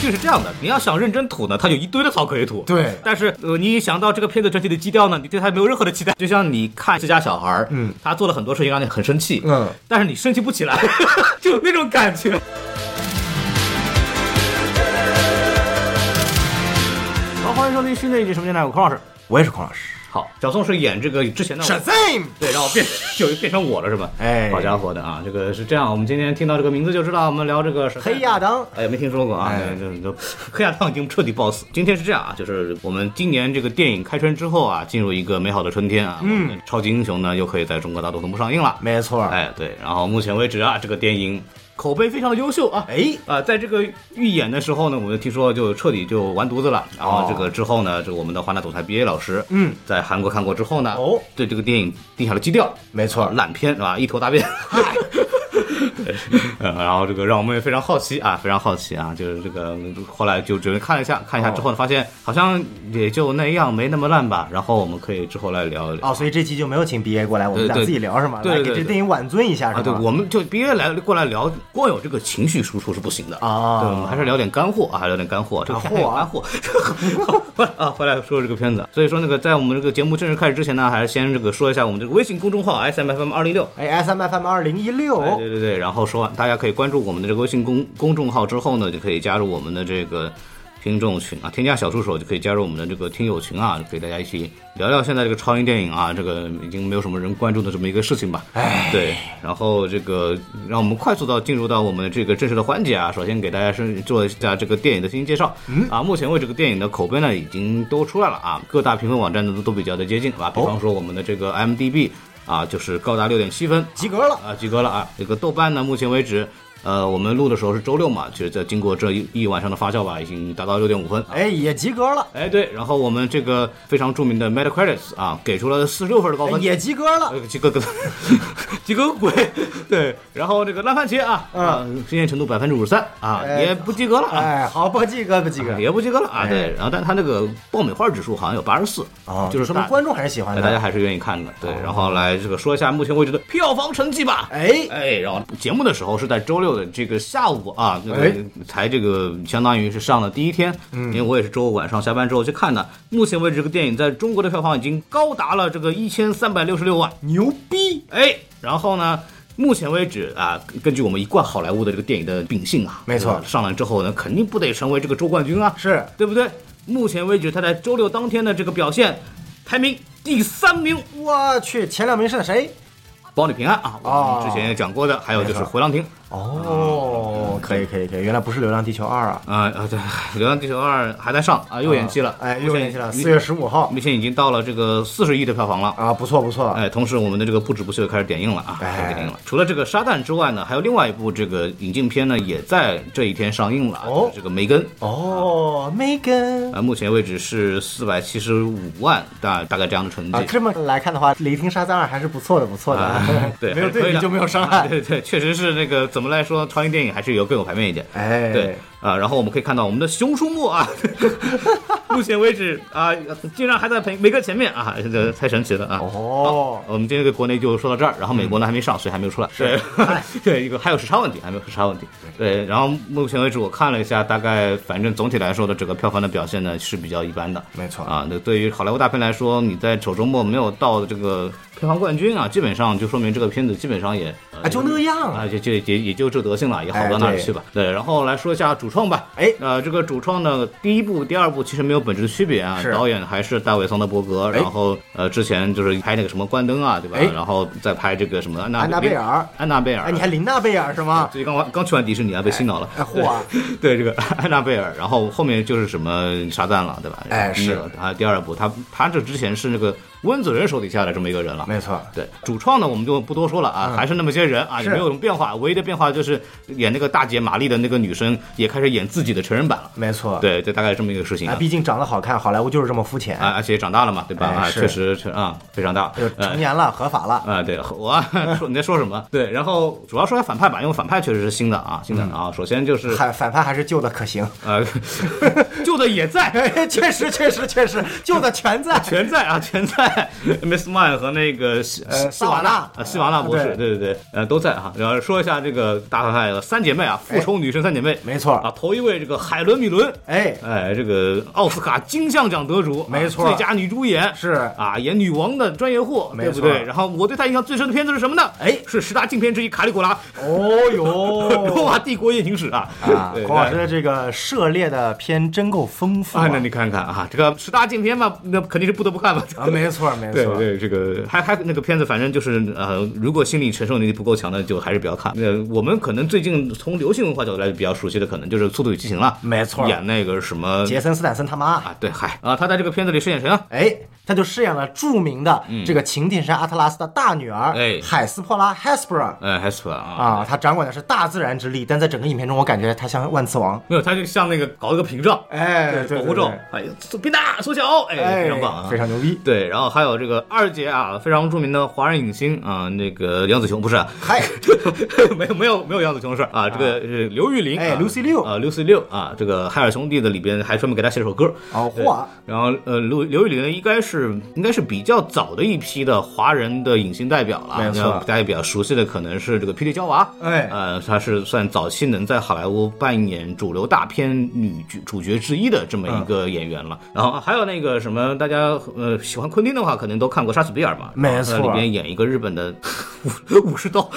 剧是这样的，你要想认真吐呢，它有一堆的槽可以吐。对但是呃，你一想到这个片子整体的基调呢，你对它没有任何的期待。就像你看自家小孩儿，嗯，他做了很多事情让你很生气，嗯，但是你生气不起来，就那种感觉。好，欢迎收听新的一集什么电台，我孔老师。我也是孔老师。好，小宋是演这个之前的我 Shazam！对，然后变就变成我了是吧？哎好家伙的啊，这个是这样。我们今天听到这个名字就知道，我们聊这个是黑亚当，哎，没听说过啊，哎这这黑亚当已经彻底爆死。今天是这样啊，就是我们今年这个电影开春之后啊，进入一个美好的春天啊，嗯，超级英雄呢又可以在中国大陆同步上映了。没错。哎，对，然后目前为止啊，这个电影口碑非常的优秀啊。哎，啊，在这个预演的时候呢，我们听说就彻底就完犊子了。然后这个之后呢，这个我们的华纳总裁 B A 老师，嗯，在韩国看过之后呢，哦，对这个电影定下了基调，没错。烂片是吧？一头大便。呃，然后这个让我们也非常好奇啊，非常好奇啊，就是这个后来就准备看了一下，看一下之后呢，发现好像也就那样，没那么烂吧。然后我们可以之后来聊一聊。哦，所以这期就没有请 BA 过来，我们俩对对自己聊是吗？对给这对给这电影挽尊一下啊，对，是吗？我们就 B A 来过来聊，光有这个情绪输出是不行的啊对，我们还是聊点干货啊，还聊点干货，这个货啊干货。啊，回来说这个片子。所以说那个在我们这个节目正式开始之前呢，还是先这个说一下我们这个微信公众号 S M F M 二零六。哎，S M F M 二零一六哎，对对对，然后说完，大家可以关注我们的这个微信公公众号之后呢，就可以加入我们的这个听众群啊，添加小助手就可以加入我们的这个听友群啊，可以大家一起聊聊现在这个超英电影啊，这个已经没有什么人关注的这么一个事情吧。哎，对，然后这个让我们快速到进入到我们这个正式的环节啊。首先给大家是做一下这个电影的进行介绍。嗯啊，目前为止这个电影的口碑呢已经都出来了啊，各大评分网站呢都都比较的接近啊。比方说我们的这个 IMDB 啊，就是高达六点七分，及格了。啊，及格了啊。这个豆瓣呢，目前为止。呃，我们录的时候是周六嘛，就是在经过这一一晚上的发酵吧，已经达到六点五分。啊哎，也及格了，哎，对，然后我们这个非常著名的 Metacritic 啊，给出了四十六分的高分，也及格了。呃，及格个，及格个鬼，对，然后这个烂番茄啊，啊，新鲜程度百分之五十三啊，哎也不及格了啊。哎，好，不及格，不及格。也不及格了啊，哎对，然后但它那个爆米花指数好像有八十四啊，就是说明观众还是喜欢的。哎大家还是愿意看的，对，然后来这个说一下目前为止的票房成绩吧。哎哎，然后节目的时候是在周六的这个下午啊，这个哎才这个相当于是上了第一天，因为我也是周五晚上下班之后去看的。目前为止，这个电影在中国的票房已经高达了这个一千三百六十六万，牛逼！哎，然后呢？目前为止啊，根据我们一贯好莱坞的这个电影的秉性啊，没错上来之后呢，肯定不得成为这个周冠军啊，是对不对？目前为止，他在周六当天的这个表现排名第三名，我去，前两名是谁？保你平安啊！我哦们之前也讲过的，还有就是《回廊亭》哦，可以，可以，可以，原来不是《流浪地球二》啊。啊啊，对，《流浪地球二》还在上啊，又延期了，哎，又延期了，目四月十五号目前已经到了这个四十亿的票房了。啊，不错不错。哎，同时我们的这个不止不休也开始点映了啊，哎开始点映了。除了这个《沙旦》之外呢，还有另外一部这个引进片呢，也在这一天上映了啊，哦这个《梅根》哦，Megan 啊，目前为止是四百七十五万大大概这样的成绩啊，。这么来看的话，《雷霆沙赞二》还是不错的，不错的。啊对，没有对比就没有伤害。对对，确实是那个怎么来说，超英电影还是有更有排面一点。哎，对啊，然后我们可以看到我们的《熊出没》啊，目前为止啊，竟然还在梅梅根前面啊，这个太神奇了啊！哦，我们今天这个国内就说到这儿，然后美国呢还没上，所以还没有出来。对，对，一个还有时差问题，还没有时差问题。对，然后目前为止我看了一下，大概反正总体来说的整个票房的表现呢是比较一般的。没错啊，那对于好莱坞大片来说，你在首周末没有到这个票房冠军啊，基本上就说明这个片子基本上也啊，就那样啊，就就也也就这德行了，也好不到哪里去吧。对，然后来说一下主创吧。哎呃，这个主创呢，第一部、第二部其实没有本质的区别啊。导演还是大卫·桑德伯格，哎然后呃，之前就是拍那个什么关灯啊，对吧？哎然后再拍这个什么安娜安娜贝尔，安娜贝尔。哎，你还林娜贝尔是吗？最近刚刚去完迪士尼啊，被洗脑了。哎，嚯啊，对这个 安娜贝尔，然后后面就是什么沙赞了，对吧？哎是啊，第二部他他这之前是那个温子仁手底下的这么一个人了。没错，对，主创呢我们就不多说了啊，还是那么些人啊，也没有什么变化。唯一的变化就是演那个大姐玛丽的那个女生也开始演自己的成人版了。没错。对，就大概这么一个事情啊，啊。毕竟长得好看，好莱坞就是这么肤浅。啊，而且也长大了嘛，对吧？啊，确实是啊，非常大。就呃成年了，合法了。啊，对我 说你在说什么？对，然后主要说下反派吧，因为反派确实是新的啊，新的啊。首先就是反反派还是旧的可行。呃，旧的也在，哎，确实确实确实，旧的全在。全在啊，全在。Miss Mine 和那个西瓦纳啊，西瓦纳博士，对对对对，呃，都在哈。然后说一下这个大反派三姐妹啊，复仇女神三姐妹，没错啊，啊，头一位这个海伦米伦，哎，哎，这个奥斯卡金像奖得主，没错啊最佳女主演是啊，演女王的专业户，没错对不对？然后我对她印象最深的片子是什么呢？哎是十大禁片之一《卡里古拉》哦哟 罗马帝国夜行史啊。啊对，孔老师的这个涉猎的片真够丰富啊，那你看看啊，这个十大禁片嘛，那肯定是不得不看嘛。啊，没错没错，对对，这个还还那个片子，反正就是呃，如果心理承受能力不够强的，就还是不要看。呃，我们可能最近从流行文化角度来比较熟悉的，可能就是《速度与激情》了，没错演那个什么杰森斯坦森他妈。啊，对，嗨啊，他在这个片子里饰演谁呢？哎，他就饰演了著名的这个擎天山阿特拉斯的大女儿，嗯哎海斯珀拉 （Hespera） 呃 h e s p e r 啊。啊，他掌管的是大自然之力，但在整个影片中，我感觉他像万磁王。没有，他就像那个搞了个屏障，哎，对保护罩，哎，变大缩小，哎，哎，非常棒啊，非常牛逼。对，然后还有这个二姐啊，非常著名的华人影星啊，那个杨紫琼不是啊，嗨，没有没有没有杨紫琼的事儿啊，这个是刘玉玲，哎啊 Lucy Liu 啊刘 C 六啊，这个海尔兄弟的里边还专门给他写了首歌，对。哦嚯，然后呃，刘刘玉玲呢，应该是应该是比较早的一批的华人的影星代表了，没错。大家比较熟悉的可能是这个霹雳娇娃，哎。呃，她是算早期能在好莱坞扮演主流大片女主主角之一的这么一个演员了。然后还有那个什么，大家呃喜欢昆汀的话，可能都看过《杀死比尔》嘛，没错里边演一个日本的武武士刀。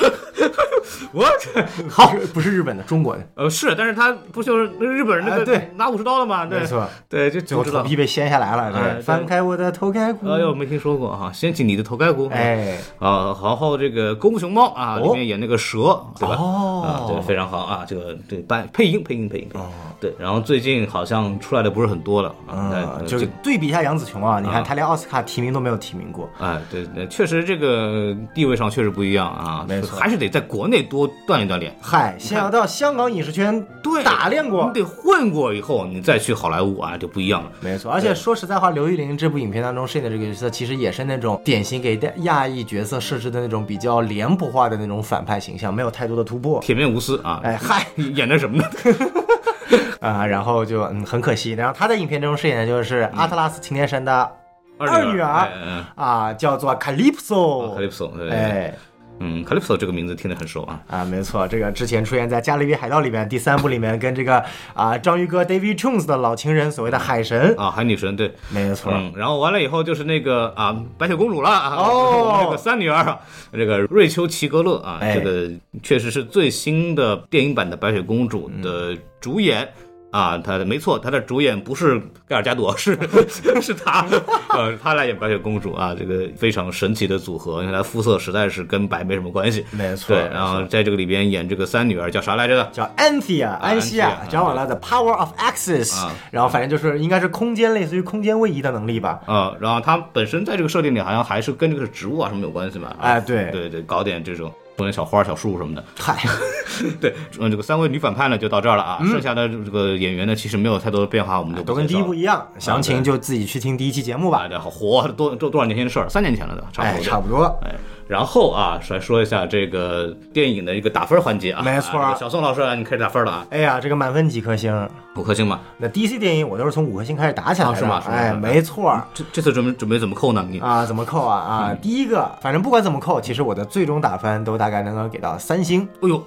我 好，不是日本的，中国的，呃是，但是他不就是日本人那个哎对。拿武士刀的嘛？对。没错，对，就最后不知道。头皮被掀下来了，哎对，翻开我的头盖骨，哎呦，没听说过哈，掀起你的头盖骨。哎，啊，然后这个《功夫熊猫》啊，哦。里面演那个蛇，对吧？哦。啊，对，非常好啊，这个对扮配音配音配音配音，对。然后最近好像出来的不是很多了啊，嗯，就是对比一下杨紫琼啊，你啊看她连奥斯卡提名都没有提名过，哎，对，对确实这个地位上确实不一样啊，没错。还是得在国内多锻炼锻炼。嗨，先要到香港影视圈对打练过你，得混过以后，你再去好莱坞啊就不一样了。没错，而且说实在话，刘玉玲这部影片当中饰演的这个角色，其实也是那种典型给亚裔角色设置的那种比较脸谱化的那种反派形象，没有太多的突破。铁面无私啊，哎嗨演的什么呢？啊、然后就嗯很可惜，然后他在影片中饰演的就是阿特拉斯擎天神的二女儿啊、叫做 Calypso，卡利普索，对对对哎。嗯，，Calypso 这个名字听得很熟啊。啊，没错，这个之前出现在《加勒比海盗》里面第三部里面，跟这个啊章鱼哥 David Jones 的老情人，所谓的海神，啊，海女神对，没错，嗯，然后完了以后就是那个啊，白雪公主了啊，这个三女儿啊，这个瑞秋·齐格勒啊，哎。这个确实是最新的电影版的白雪公主的主演。啊，他的没错，他的主演不是盖尔加朵，是 是他，呃，他来演白雪公主啊，这个非常神奇的组合，因为他肤色实在是跟白没什么关系，没错对，然后在这个里边演这个三女儿叫啥来着的？叫 Anthea 安西亚掌管了 The Power of 啊然后反正就是应该是空间类似于空间位移的能力吧。嗯，然后他本身在这个设定里好像还是跟这个植物啊什么有关系嘛？哎对对对，搞点这种种点小花、小树什么的。嗨，对，嗯，这个三位女反派呢就到这儿了啊，剩下的这个演员呢其实没有太多的变化，我们就不都跟第一部一一样，详情就自己去听第一期节目吧。啊，这好活多多多少年前的事儿，三年前了都，差不哎，多。差不多。哎，然后啊，来说一下这个电影的一个打分环节啊。没错啊小宋老师啊，你开始打分了啊，哎呀，这个满分几颗星？五颗星嘛。那 DC 电影我都是从五颗星开始打起来的，啊是吗是吗哎，没错。这这次准备准备怎么扣呢？你啊，怎么扣啊？啊，第一个，反正不管怎么扣，其实我的最终打分都大概能够给到三星，哎呦，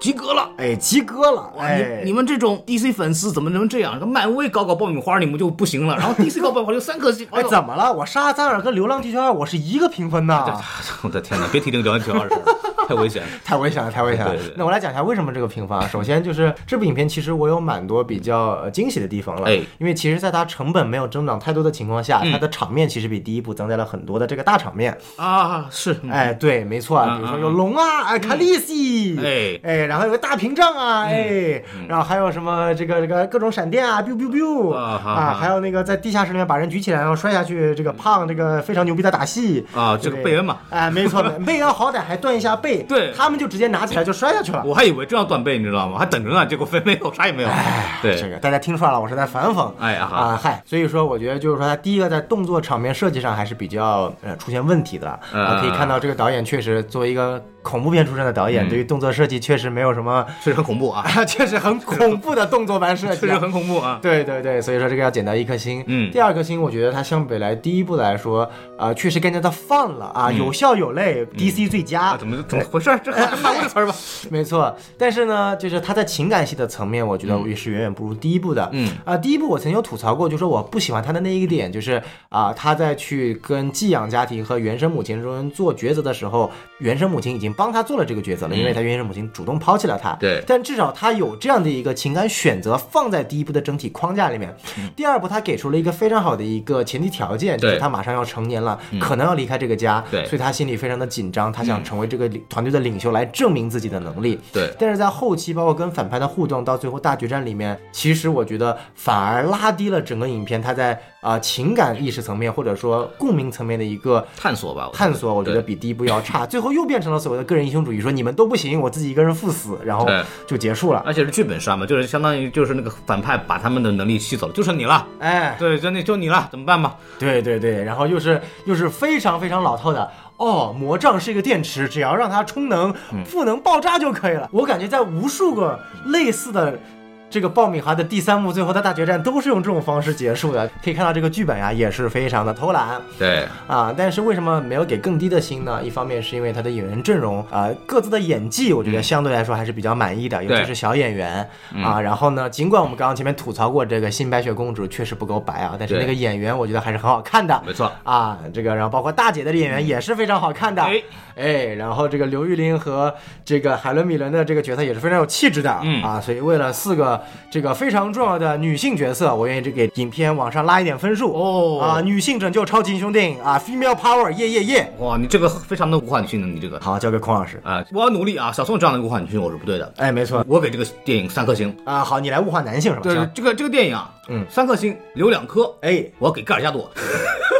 及格了。哎，及格了。哇，哎，你你们这种 DC 粉丝怎么能这样？漫威搞搞爆米花你们就不行了，然后 DC 搞爆米花 就三颗星。哎，怎么了？我沙赞尔跟流浪地球二我是一个评分呐，我的天哪！别提这个流浪地球二事儿，太危险了。太危险了，太危险了。对对。对那我来讲一下为什么这个评分啊。首先就是这部影片其实我有蛮多比较呃惊喜的地方了，哎。因为其实在它成本没有增长太多的情况下，嗯。它的场面其实比第一部增加了很多的这个大场面。啊，是，哎，对，没错比如说有龙啊，哎，卡利西，哎。哎，然后有个大屏障啊，哎，然后还有什么这个这个各种闪电啊，biu biu biu 啊还有那个在地下室里面把人举起来然后摔下去，这个胖这个非常牛逼的打戏。啊这个贝恩嘛，哎，没错，贝恩好歹还断一下背，对他们就直接拿起来就摔下去了。我还以为正要断背，你知道吗？还等着呢，结果非没有，啥也没有。对，这个大家听出来了，我是在反讽。哎呀啊嗨，所以说我觉得就是说，他第一个在动作场面设计上还是比较呃出现问题的啊，可以看到这个导演确实作为一个恐怖片出身的导演，嗯对于动作设计确实没有什么，确实很恐怖啊，啊，确实很恐怖的动作版设计啊。确实很恐怖啊。对对对，所以说这个要减到一颗星。嗯第二颗星，我觉得它相比来第一部来说，啊、确实更加的放了啊，有笑有泪、d c 最佳。啊，怎么怎么回事儿？这还 骂过这词儿吧？没错，但是呢，就是他在情感戏的层面，我觉得也是远远不如第一部的。嗯啊、第一部我曾经有吐槽过，就说我不喜欢他的那一个点，就是啊、他在去跟寄养家庭和原生母亲中做抉择的时候，原生母亲已经帮他做了这个抉择了，因为他原生母亲主动抛弃了他。嗯对但至少他有这样的一个情感选择放在第一部的整体框架里面。第二部他给出了一个非常好的一个前提条件，就是他马上要成年了，可能要离开这个家，对所以他心里非常的紧张，他想成为这个领团队的领袖来证明自己的能力。对但是在后期，包括跟反派的互动，到最后大决战里面，其实我觉得反而拉低了整个影片他在啊、呃情感意识层面或者说共鸣层面的一个探索吧，探索，我觉得比第一部要差。最后又变成了所谓的个人英雄主义，说你们都不行，我自己一个人赴死，然后就结束了。而且是剧本杀嘛，就是相当于就是那个反派把他们的能力吸走了，就剩你了。哎，对，就那就你了，怎么办吧？对对对，然后又是又是非常非常老套的。哦，魔杖是一个电池，只要让它充能，赋能爆炸就可以了。我感觉在无数个类似的这个爆米花的第三幕最后的大决战都是用这种方式结束的。可以看到这个剧本呀也是非常的偷懒对，啊。但是为什么没有给更低的星呢？一方面是因为他的演员阵容啊、各自的演技，我觉得相对来说还是比较满意的，尤其是小演员啊。然后呢，尽管我们刚刚前面吐槽过这个新白雪公主确实不够白啊，但是那个演员我觉得还是很好看的。没错。啊，这个然后包括大姐的演员也是非常好看的，哎哎，然后这个刘玉玲和这个海伦米伦的这个角色也是非常有气质的，嗯啊，所以为了四个这个非常重要的女性角色，我愿意这给影片往上拉一点分数哦啊，女性拯救超级英雄电影啊，female power，耶耶耶！哇，你这个非常的物化女性的，你这个好，交给孔老师，啊，我要努力啊！小宋这样的物化女性我是不对的，哎，没错我给这个电影三颗星。啊，好，你来物化男性是吧？对行，这个这个电影啊，嗯三颗星留两颗，哎，我给盖尔加朵。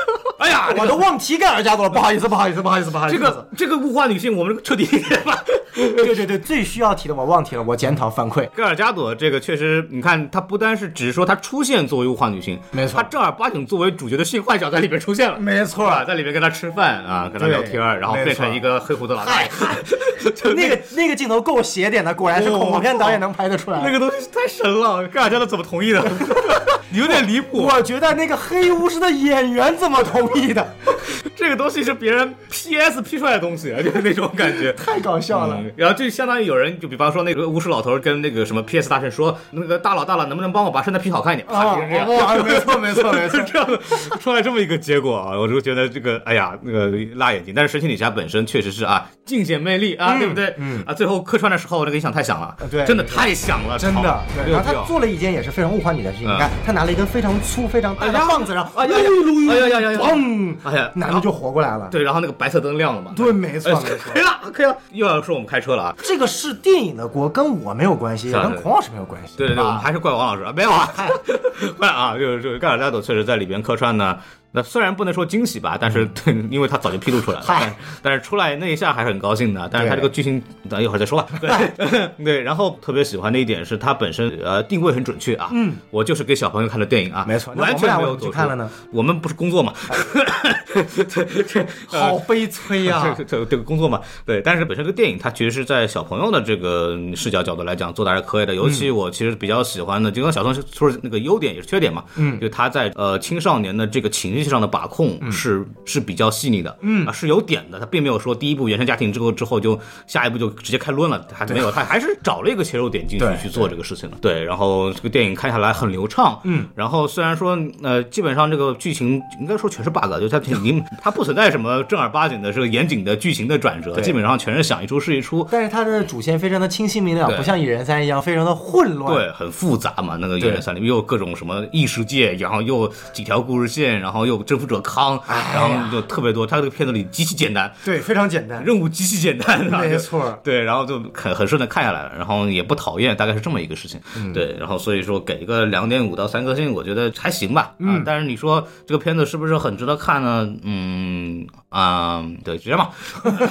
我都忘提盖尔加朵了，不好意思，不好意思，不好意思，不好意思，这个这个物化女性，我们彻底 吧。对对对，最需要提的我忘提了，我检讨反馈。盖尔加朵这个确实，你看，她不单是只是说她出现作为物化女性，没错她正儿八经作为主角的性幻想在里边出现了。没错啊，在里边跟他吃饭啊，跟他聊天，然后变成一个黑胡子老大爷，那个那个镜头够邪点的，果然是恐怖片导演能拍得出来。那个东西太神了，盖尔加朵怎么同意的？有点离谱。我觉得那个黑巫师的演员怎么同意的？这个东西是别人 PS P 出来的东西，就是那种感觉。太搞笑了。嗯，然后就相当于有人，就比方说那个巫师老头跟那个什么 PS 大神说，那个大佬大佬，能不能帮我把圣诞 P 好看一点？啪，变成这样。哇，没错没错没错是。这样，出来这么一个结果啊，我就觉得这个，哎呀，那个辣眼睛。但是神奇女侠本身确实是啊，尽显魅力啊，对不对？嗯啊，最后客串的时候，这个音响太响了，对真的太响了，真的，然后他做了一件也是非常物化女的事情。嗯你看，他拿了一根非常粗、非常大的棒子，然后哎呀呀呀呀呀砰，哎呀，男的就活过来了。对，然后那个白色灯亮了嘛，对，没错呃没错可以。了，可以了，又要说我们开车了啊。这个是电影的锅，跟我没有关系，跟孔老师没有关系。对对对，我啊们还是怪王老师啊，没有啊，怪啊，就是就是盖尔加朵确实在里边客串呢。那虽然不能说惊喜吧，但是对，因为他早就披露出来了，嗨但但是出来那一下还是很高兴的。但是他这个剧情，等一会儿再说吧。对 对，然后特别喜欢的一点是他本身呃定位很准确啊。嗯，我就是给小朋友看的电影啊，没错那完全没有走去看了呢？我们不是工作嘛？好悲催呀！这这这个工作嘛，对，但是本身这个电影它其实是在小朋友的这个视角角度来讲做的还是可以的，尤其我其实比较喜欢的，就跟小松说的那个优点也是缺点嘛，嗯，就他在呃青少年的这个情绪上的把控是是比较细腻的，嗯啊是有点的，他并没有说第一部原生家庭之后之后就下一步就直接开抡了，还没有，他还是找了一个切入点进去去做这个事情了，对，然后这个电影看下来很流畅，嗯，然后虽然说呃基本上这个剧情应该说全是 bug，就它已经 它不存在什么正儿八经的这个严谨的剧情的转折，基本上全是想一出是一出。但是它的主线非常的清晰明了，不像蚁人三一样非常的混乱。对，很复杂嘛，那个《对演员三》里面又有各种什么异世界，然后又几条故事线，然后又征服者康，哎然后就特别多。他这个片子里极其简单，对，非常简单。任务极其简单，没错对，然后就很很顺的看下来了，然后也不讨厌，大概是这么一个事情。嗯对，然后所以说给一个两点五到三颗星，我觉得还行吧。嗯、啊，但是你说这个片子是不是很值得看呢？嗯啊、对，就这样吧。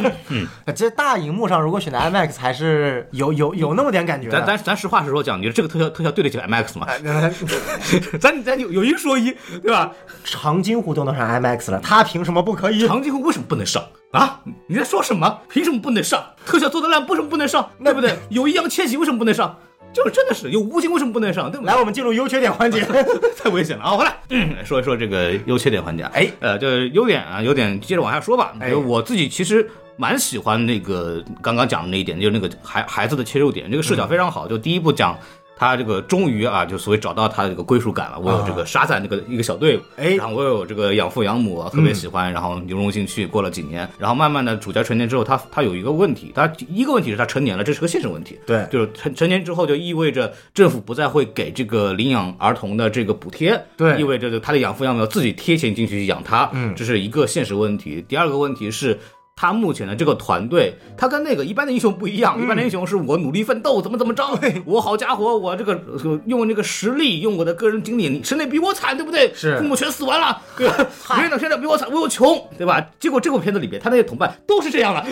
这大荧幕上如果选的 IMAX 还是有有有那么点感觉的。咱咱咱实话实说讲，你这个特效特效对得起 IMAX 吗？呃 咱咱有有一说一，对吧？长津湖都能上 IMAX 了，他凭什么不可以？长津湖为什么不能上啊？你在说什么？凭什么不能上？特效做的烂，为什么不能上？对不对？有易烊千玺为什么不能上？就是真的是有吴京为什么不能上？对不对？来，我们进入优缺点环节。太危险了啊！回来、嗯说一说这个优缺点环节啊。哎，呃，这优点啊，优点接着往下说吧。哎我自己其实蛮喜欢那个刚刚讲的那一点，就是那个孩孩子的切入点，这个视角非常好。就第一步讲。他这个终于啊，就所谓找到他的这个归属感了。我有这个沙赞这个一个小队伍，哎然后我有这个养父养母啊特别喜欢，然后融入进去。过了几年，然后慢慢的主角成年之后，他他有一个问题，他第一个问题是他成年了，这是个现实问题。对就是成成年之后，就意味着政府不再会给这个领养儿童的这个补贴，对意味着他的养父养母要自己贴钱进去养他，嗯这是一个现实问题。第二个问题是。他目前的这个团队，他跟那个一般的英雄不一样。一般的英雄是我努力奋斗，怎么怎么着，我好家伙，我这个呃用这个实力，用我的个人经历，你谁能比我惨，对不对？是父母全死完了，对吧？谁能谁能比我惨？我又穷，对吧？结果这部片子里边，他那些同伴都是这样的，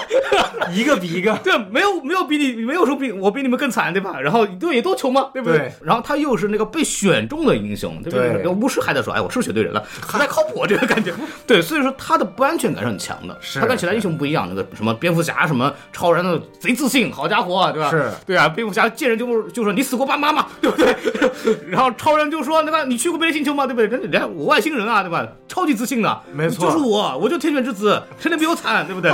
一个比一个。对，没有没有比你没有说比我比你们更惨，对吧？然后对也都穷嘛，对不对？对然后他又是那个被选中的英雄，对不对？对巫师还在说，哎，我是不是选对人了？不太靠谱，这个感觉。对，所以说他的不安全感是很强的。是他跟其他英雄不一样，那个什么蝙蝠侠、什么超人的贼自信，好家伙，对吧？是对啊，蝙蝠侠见人就就说你死过爸妈吗？对不对？然后超人就说那个你去过别的星球吗？对不对？人人家我外星人啊，对吧？超级自信的，没错就是我，我就天选之子，谁能比我惨，对不对？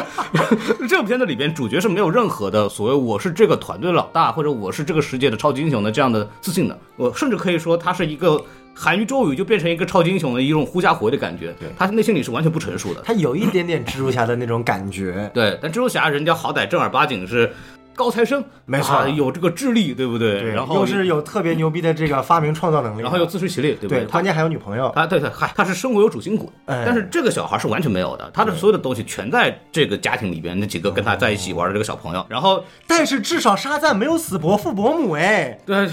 这部片子里边主角是没有任何的所谓我是这个团队老大，或者我是这个世界的超级英雄的这样的自信的。我甚至可以说他是一个韩语咒语就变成一个超级英雄的一种狐假虎威的感觉，他内心里是完全不成熟的。他有一点点蜘蛛侠的那种感觉。对，但蜘蛛侠人家好歹正儿八经是高材生，没错。啊有这个智力，对不对？对，然后又是有特别牛逼的这个发明创造能力，然后又自食其力，对不对，他关键还有女朋友。他对对，嗨，他是生活有主心骨，哎。但是这个小孩是完全没有的，他的所有的东西全在这个家庭里边，那几个跟他在一起玩的这个小朋友，然后但是至少沙赞没有死伯父伯母哎，对，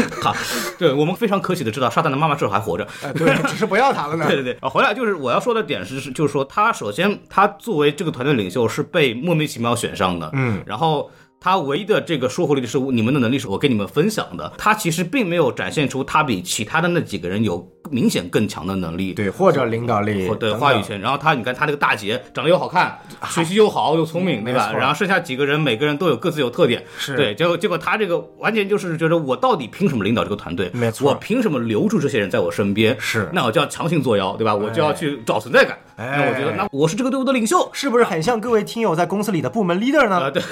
好，对我们非常可喜的知道，沙旦的妈妈至少还活着。哎对，只是不要他了呢。对对对，啊，回来就是我要说的点是，是就是说他首先他作为这个团队领袖是被莫名其妙选上的，嗯，然后。他唯一的这个说服力的是你们的能力是我跟你们分享的，他其实并没有展现出他比其他的那几个人有明显更强的能力，对，或者领导力，或对等等话语权。然后他，你看他那个大姐长得又好看，学习又好又聪明，对吧然后剩下几个人每个人都有各自有特点，是对。结果结果他这个完全就是觉得我到底凭什么领导这个团队？没错我凭什么留住这些人在我身边？是那我就要强行作妖，对吧？我就要去找存在感。哎那我觉得，那我是这个队伍的领袖。是不是很像各位听友在公司里的部门 leader 呢？啊，对，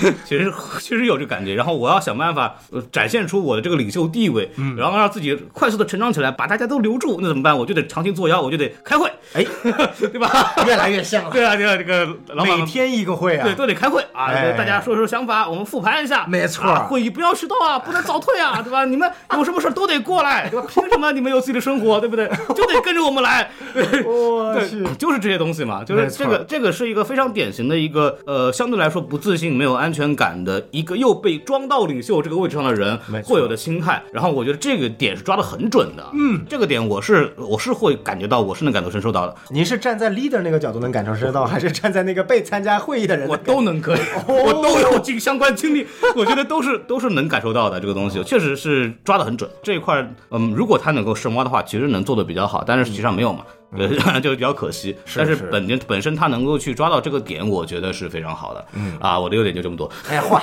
其实其实有这感觉，然后我要想办法、呃、展现出我的这个领袖地位，嗯然后让自己快速的成长起来，把大家都留住，那怎么办？我就得长期作妖，我就得开会，哎，对吧？越来越像了，对啊，对啊，这个老板每天一个会啊对，，都得开会啊，哎大家说说想法，我们复盘一下。没错啊会议不要迟到啊，不能早退啊，对吧？你们有什么事都得过来，对吧？凭什么你们有自己的生活，对不对？就得跟着我们来。对，就是这些东西嘛，就是这个这个是一个非常典型的一个呃，相对来说不自信、没有安全感的一个又被装到领袖这个位置上的人会有的心态。然后我觉得这个点是抓的很准的，嗯，这个点我是我是会感觉到，我是能感同身受到的。您是站在 leader 那个角度能感同身受得到，还是站在那个被参加会议的人 我？都能可以，我都有经相关经历，我觉得都是都是能感受到的。这个东西确实是抓的很准。这一块儿，嗯，如果他能够深挖的话，其实能做的比较好，但是实际上没有嘛。对，就比较可惜。但是是本身本身他能够去抓到这个点，我觉得是非常好的。嗯啊，我的优点就这么多。哎呀，坏！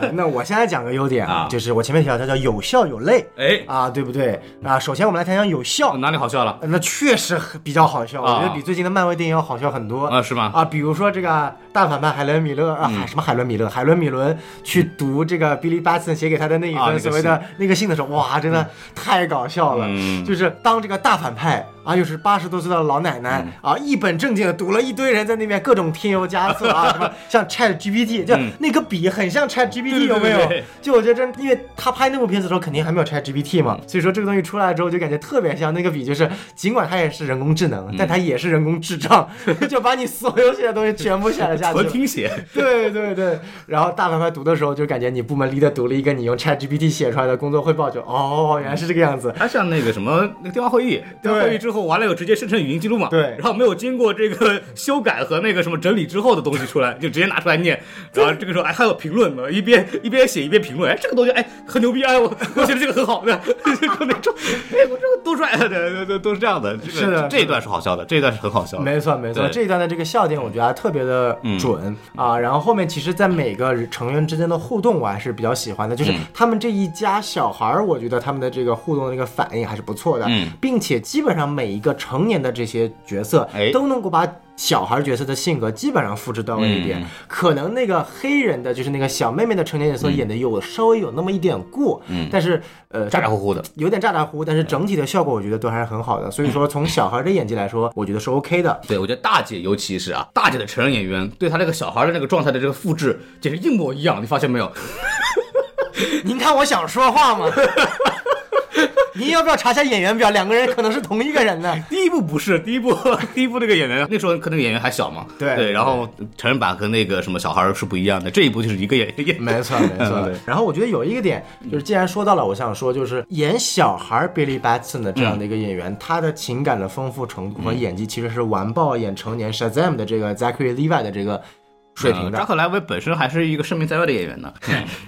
哎那我现在讲个优点啊就是我前面提到它叫有笑有泪哎，啊，对不对啊？首先我们来谈谈有笑，哪里好笑了？呃那确实比较好笑，啊我觉得比最近的漫威电影要好笑很多啊，是吗？啊，比如说这个大反派海伦米勒啊，嗯海什么海伦米勒，海伦米伦去读这个 Billy Batson 写给他的那一封所谓的那个信的时候，哇，真的太搞笑了。嗯就是当这个大反派啊，又是八十多岁的老奶奶嗯。啊，一本正经的读了一堆人在那边各种添油加醋啊，什么像 Chat GPT，就嗯。那个笔很像 Chat 对 GPT，对有没有？对对？就我觉得真，因为他拍那部片子的时候肯定还没有 Chat GPT 嘛，所以说这个东西出来之后就感觉特别像那个笔，就是尽管它也是人工智嗯。能，但它也是人工智障，就把你所有写的东西全部写了下去。纯。听写，对对对，然后大反派读的时候就感觉你部门 leader 读了一个你用 Chat GPT 写出来的工作汇报，就哦，原来是这个样子。它像那个什么那个电话会议，电话会议之之后，完了有直接生成语音记录嘛？对然后没有经过这个 修改和那个什么整理之后的东西出来，就直接拿出来念。然后这个时候哎还有评论呢，一边一边写一边评论，哎这个东西哎很牛逼哎我 我觉得这个很好的，就那种哎我这个多帅都都是这样的。这个是的这一段是好笑的，这一段是很好笑的。没错没错，这一段的这个笑点我觉得还特别的准、啊。然后后面其实，在每个成员之间的互动，我还是比较喜欢的，就是他们这一家小孩儿，我觉得他们的这个互动的那个反应还是不错的，嗯并且基本上每一个成年的这些角色哎都能够把。小孩角色的性格基本上复制到位一点，嗯可能那个黑人的，就是那个小妹妹的成年角色演的有稍微有那么一点过，嗯但是呃，咋咋呼呼的，有点咋咋呼，但是整体的效果我觉得都还是很好的。所以说，从小孩的演技来说，我觉得是 OK 的。对，我觉得大姐尤其是啊，大姐的成人演员对她这个小孩的那个状态的这个复制，简直一模一样，你发现没有？您看我想说话吗？您要不要查一下演员表？两个人可能是同一个人呢。第一部不是，第一部 第一部那个演员，那时候可能演员还小嘛，对对，然后成人版和那个什么小孩儿是不一样的，这一部就是一个演演，没错，没错。然后我觉得有一个点，就是既然说到了，我想说，就是演小孩 Billy Batson 的这样的一个演员，他的情感的丰富程度和演技其实是完爆演成年 Shazam 的这个 Zachary Levi 的这个水平的。扎克莱维本身还是一个声名在外的演员呢，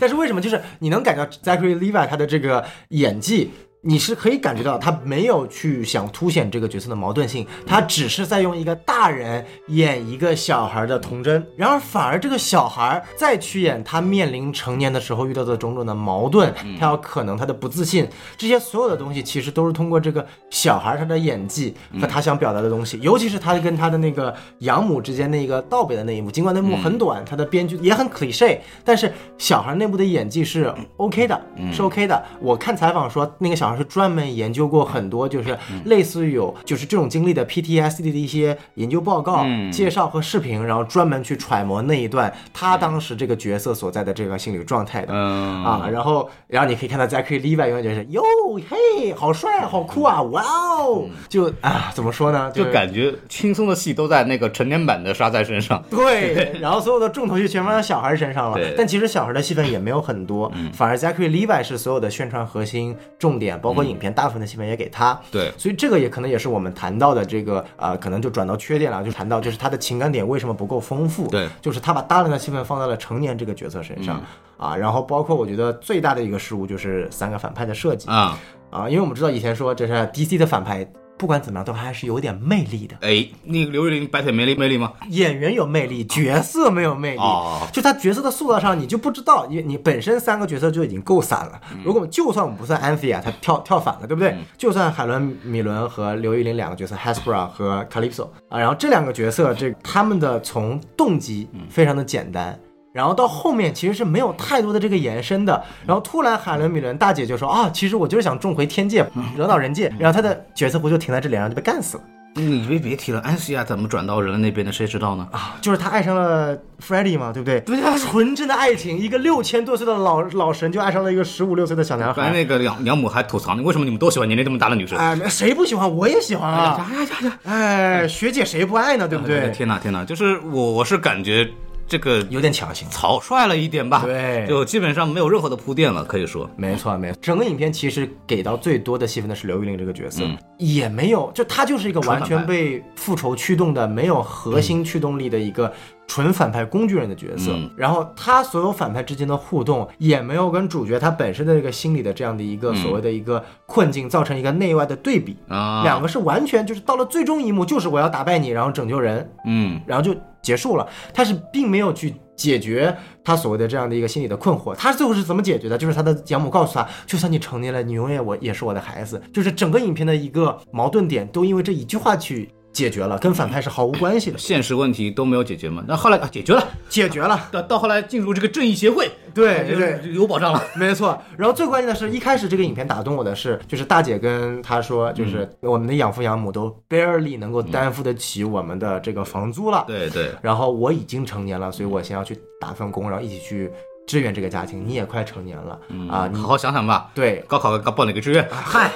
但是为什么就是你能感觉到 Zachary Levi 他的这个演技？你是可以感觉到他没有去想凸显这个角色的矛盾性，他只是在用一个大人演一个小孩的童真，然而反而这个小孩再去演他面临成年的时候遇到的种种的矛盾，他有可能他的不自信，这些所有的东西其实都是通过这个小孩他的演技和他想表达的东西，尤其是他跟他的那个养母之间那个道别的那一幕，尽管那幕很短，他的编剧也很 cliche，但是小孩内部的演技是 OK 的，是 OK 的。我看采访说，那个小孩是专门研究过很多，就是类似于有就是这种经历的 PTSD 的一些研究报告、介绍和视频，然后专门去揣摩那一段他当时这个角色所在的这个心理状态的。嗯。啊，然后，然后你可以看到 Zachary Levi 永远就是哟嘿，好帅，好酷啊，哇哦，就啊，怎么说呢？就是感觉轻松的戏都在那个成年版的沙赞身上，对，然后所有的重头戏全放在小孩身上了对。但其实小孩的戏份也没有很多，反而 Zachary Levi 是所有的宣传核心重点，包括影片大部分的戏份也给他。对所以这个也可能也是我们谈到的这个呃，可能就转到缺点了，就谈到就是他的情感点为什么不够丰富。对就是他把大量的戏份放在了成年这个角色身上。啊，然后包括我觉得最大的一个失误就是三个反派的设计啊，啊，因为我们知道以前说这是 DC 的反派，不管怎么样都还是有点魅力的。哎，那个刘玉玲白腿魅力魅力吗？演员有魅力，角色没有魅力。哦就他角色的塑造上，你就不知道，因为你本身三个角色就已经够散了。如果就算我们不算安菲亚，他跳跳反了，对不对？就算海伦米伦和刘玉玲两个角色，Hespera 和 Calypso 啊，然后这两个角色，这他们的从动机非常的简单。然后到后面其实是没有太多的这个延伸的，然后突然海伦米伦大姐就说啊，其实我就是想重回天界，惹恼人界，然后她的角色弧就停在这里，然后就被干死了。你别别提了，安西亚怎么转到人类那边的，谁知道呢？啊，就是他爱上了 Freddy 嘛，对不对？对呀，纯真的爱情，一个六千多岁的老老神就爱上了一个十五六岁的小男孩。那个养养母还吐槽你，为什么你们都喜欢年龄这么大的女生？哎，谁不喜欢？我也喜欢啊！呀呀呀！哎，学姐谁不爱呢？对不对？天哪天哪，就是我我是感觉这个有点强行。草率了一点吧？对就基本上没有任何的铺垫了，可以说。没错，没错。整个影片其实给到最多的戏份的是刘玉玲这个角色，也没有，就她就是一个完全被复仇驱动的、没有核心驱动力的一个纯反派工具人的角色。嗯然后她所有反派之间的互动，也没有跟主角他本身的这个心理的这样的一个所谓的一个困境造成一个内外的对比。啊，两个是完全就是到了最终一幕，就是我要打败你，然后拯救人，嗯，然后就结束了。他是并没有去解决他所谓的这样的一个心理的困惑。他最后是怎么解决的？就是他的养母告诉他，就算你成年了，你永远我也是我的孩子。就是整个影片的一个矛盾点都因为这一句话去解决了，跟反派是毫无关系的，现实问题都没有解决吗？那后来啊解决了，解决了。到到后来进入这个正义协会，对对对有保障了。没错，然后最关键的是一开始这个影片打动我的是，就是大姐跟他说，就是我们的养父养母都 barely 能够担负得起我们的这个房租了，对对，然后我已经成年了，所以我先要去打份工，然后一起去支援这个家庭。你也快成年了、啊，你好好想想吧。对，高考刚报哪个志愿？嗨。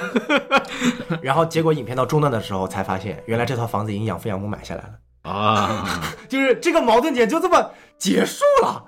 然后结果影片到中段的时候才发现，原来这套房子已经养父养母买下来了，啊，就是这个矛盾点就这么结束了。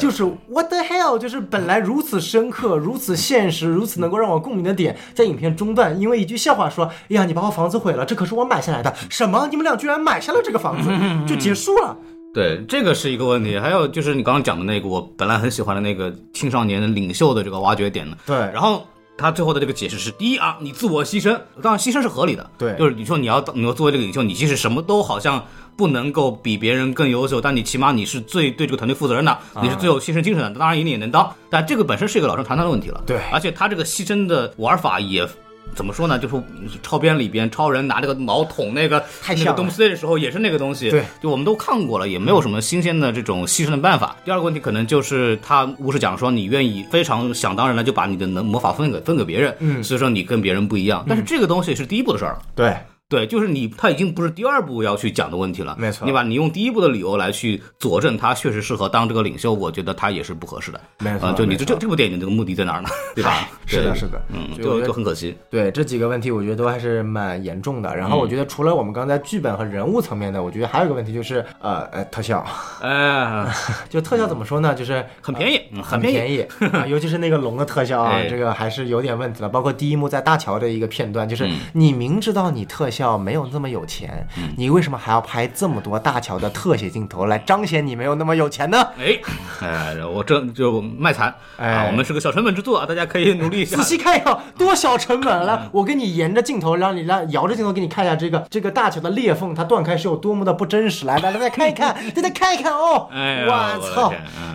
就是 What the hell，就是本来如此深刻、如此现实、如此能够让我共鸣的点，在影片中段因为一句笑话说：“哎呀，你把我房子毁了，这可是我买下来的。”什么？你们俩居然买下了这个房子，就结束了。对，这个是一个问题。还有就是你刚刚讲的那个，我本来很喜欢的那个青少年领袖的这个挖掘点呢。对，然后。他最后的这个解释是：第一啊，你自我牺牲，当然牺牲是合理的，对，就是你说你要你要作为这个领袖，你其实什么都好像不能够比别人更优秀，但你起码你是最对这个团队负责任的，你是最有牺牲精神的，当然你也能当，但这个本身是一个老生常谈的问题了，对，而且他这个牺牲的玩法也。怎么说呢？就是超编里边，超人拿这个矛捅那个那个东西的时候，也是那个东西。对，就我们都看过了，也没有什么新鲜的这种牺牲的办法。第二个问题可能就是他巫师讲说，你愿意非常想当然的就把你的能魔法分给分给别人，嗯，所以说你跟别人不一样。但是这个东西是第一步的事儿。对。对，就是你，他已经不是第二步要去讲的问题了，没错。对吧你用第一步的理由来去佐证他确实适合当这个领袖，我觉得他也是不合适的，没错。就你这这这部电影这个目的在哪儿呢？对吧？是的，是的，嗯，就就很可惜。对这几个问题，我觉得都还是蛮严重的。然后我觉得除了我们刚才剧本和人物层面的，我觉得还有一个问题就是呃呃特效，呃，就特效怎么说呢？就是很便宜，很便宜，尤其是那个龙的特效啊，这个还是有点问题了。包括第一幕在大桥的一个片段，就是你明知道你特效没有那么有。有钱，你为什么还要拍这么多大桥的特写镜头来彰显你没有那么有钱呢？哎，哎，我这就卖惨，哎，我们是个小成本制作啊，大家可以努力一下。仔细看一下，多小成本来，我给你沿着镜头，让你让摇着镜头给你看一下这个这个大桥的裂缝，它断开是有多么的不真实。来，来，来再看一看，大家看一看哦。哎我操，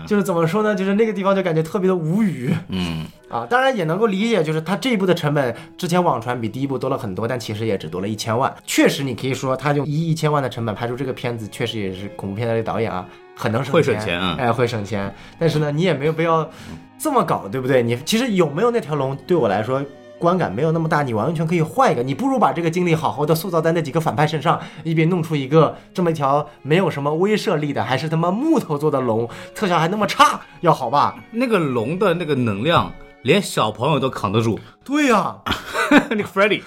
就是怎么说呢？就是那个地方就感觉特别的无语。嗯。啊，当然也能够理解，就是他这一部的成本之前网传比第一部多了很多，但其实也只多了一千万。确实，你可以说他用一亿千万的成本拍出这个片子，确实也是恐怖片的导演啊，很能省会省钱啊，哎，会省钱。但是呢，你也没有必要这么搞，对不对？你其实有没有那条龙，对我来说观感没有那么大，你完全可以换一个。你不如把这个精力好好的塑造在那几个反派身上，一边弄出一个这么一条没有什么威慑力的，还是他妈木头做的龙，特效还那么差，要好吧？那个龙的那个能量。连小朋友都扛得住，对呀，那个 Freddy，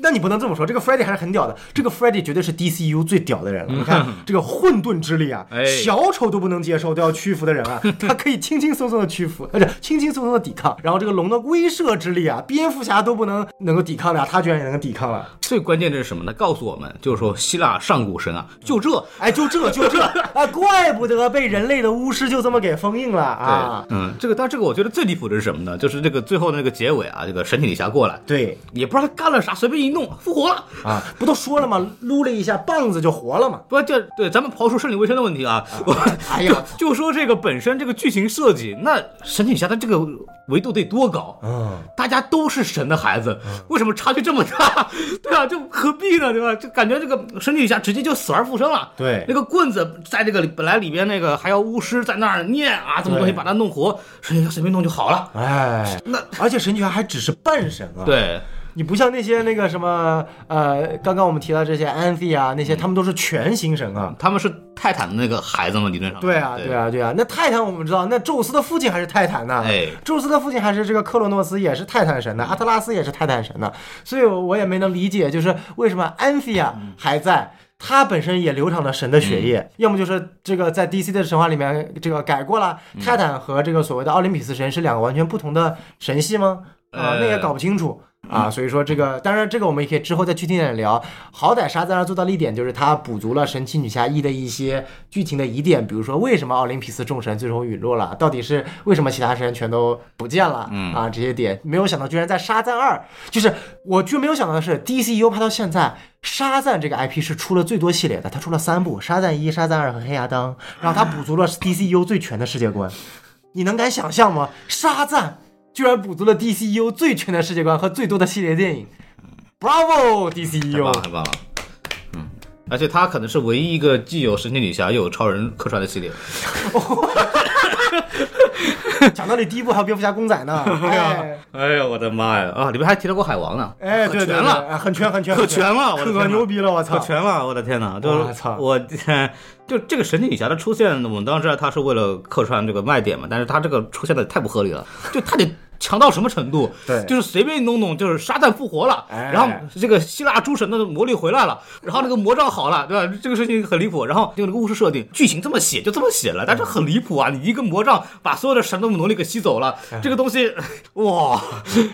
那你不能这么说，这个 Freddy 还是很屌的，这个 Freddy 绝对是 DCU 最屌的人了。你看 这个混沌之力啊，小丑都不能接受都要屈服的人啊，他可以轻轻松松的屈服，而且轻轻松松的抵抗。然后这个龙的威慑之力啊，蝙蝠侠都不能能够抵抗的，他居然也能抵抗了。最关键的是什么呢？告诉我们，就是说希腊上古神啊，就这，哎，就这就这，啊，怪不得被人类的巫师就这么给封印了啊。嗯，这个，但这个我觉得最离谱的是什么呢？就是这个最后的那个结尾啊，这个神奇女侠过来，对，也不知道他干了啥，随便一弄复活了啊！不都说了吗？撸了一下棒子就活了嘛。不，这对咱们刨出生理卫生的问题啊，哎呀，就说这个本身这个剧情设计，那神奇女侠的这个维度得多高？嗯，大家都是神的孩子，为什么差距这么大？对啊，就何必呢？对吧？就感觉这个神奇女侠直接就死而复生了。对，那个棍子在这个本来里边那个还要巫师在那儿念啊，这么东西把它弄活，神奇女侠随便弄就好了。哎，那。而且神奇女侠还只是半神啊！对，你不像那些那个什么呃，刚刚我们提到这些安菲啊，那些他们都是全形神啊，他们是泰坦的那个孩子嘛，理论上。对啊，对啊，对啊。那泰坦我们知道，那宙斯的父亲还是泰坦呢。哎，宙斯的父亲还是这个克洛诺斯，也是泰坦神的，阿特拉斯也是泰坦神的，所以我也没能理解，就是为什么安菲亚还在。他本身也流淌了神的血液，要么就是这个在 DC 的神话里面这个改过了，泰坦和这个所谓的奥林匹斯神是两个完全不同的神系吗？啊，那也搞不清楚。啊，所以说这个，当然这个我们也可以之后再具体点聊。好歹沙赞二做到了一点，就是他补足了神奇女侠一的一些剧情的疑点，比如说为什么奥林匹斯众神最终陨落了，到底是为什么其他神全都不见了？嗯啊，这些点没有想到，居然在沙赞二，就是我居然没有想到的是，DCU 拍到现在，沙赞这个 IP 是出了最多系列的，它出了三部，沙赞一、沙赞二和黑亚当，然后它补足了 DCU 最全的世界观，你能敢想象吗？沙赞。居然补足了 DCU 最全的世界观和最多的系列电影，Bravo DCU，太棒了，嗯，而且它可能是唯一一个既有神奇女侠又有超人客串的系列。讲道理，第一部还有蝙蝠侠公仔呢。哎哎呀，我的妈呀！啊，里面还提到过海王呢。哎，全了，很全很全，可全了，可牛逼了！我操，可全了！我的天哪！我操！我天！就这个神奇女侠的出现，我们当然知道她是为了客串这个卖点嘛，但是她这个出现的太不合理了，就她得强到什么程度？对就是随便弄弄，就是沙赞复活了，哎然后这个希腊诸神的魔力回来了，然后那个魔杖好了，对吧？这个事情很离谱。然后就那个巫师设定，剧情这么写就这么写了，但是很离谱啊！你一个魔杖把所有的神的魔力给吸走了，哎这个东西，哇，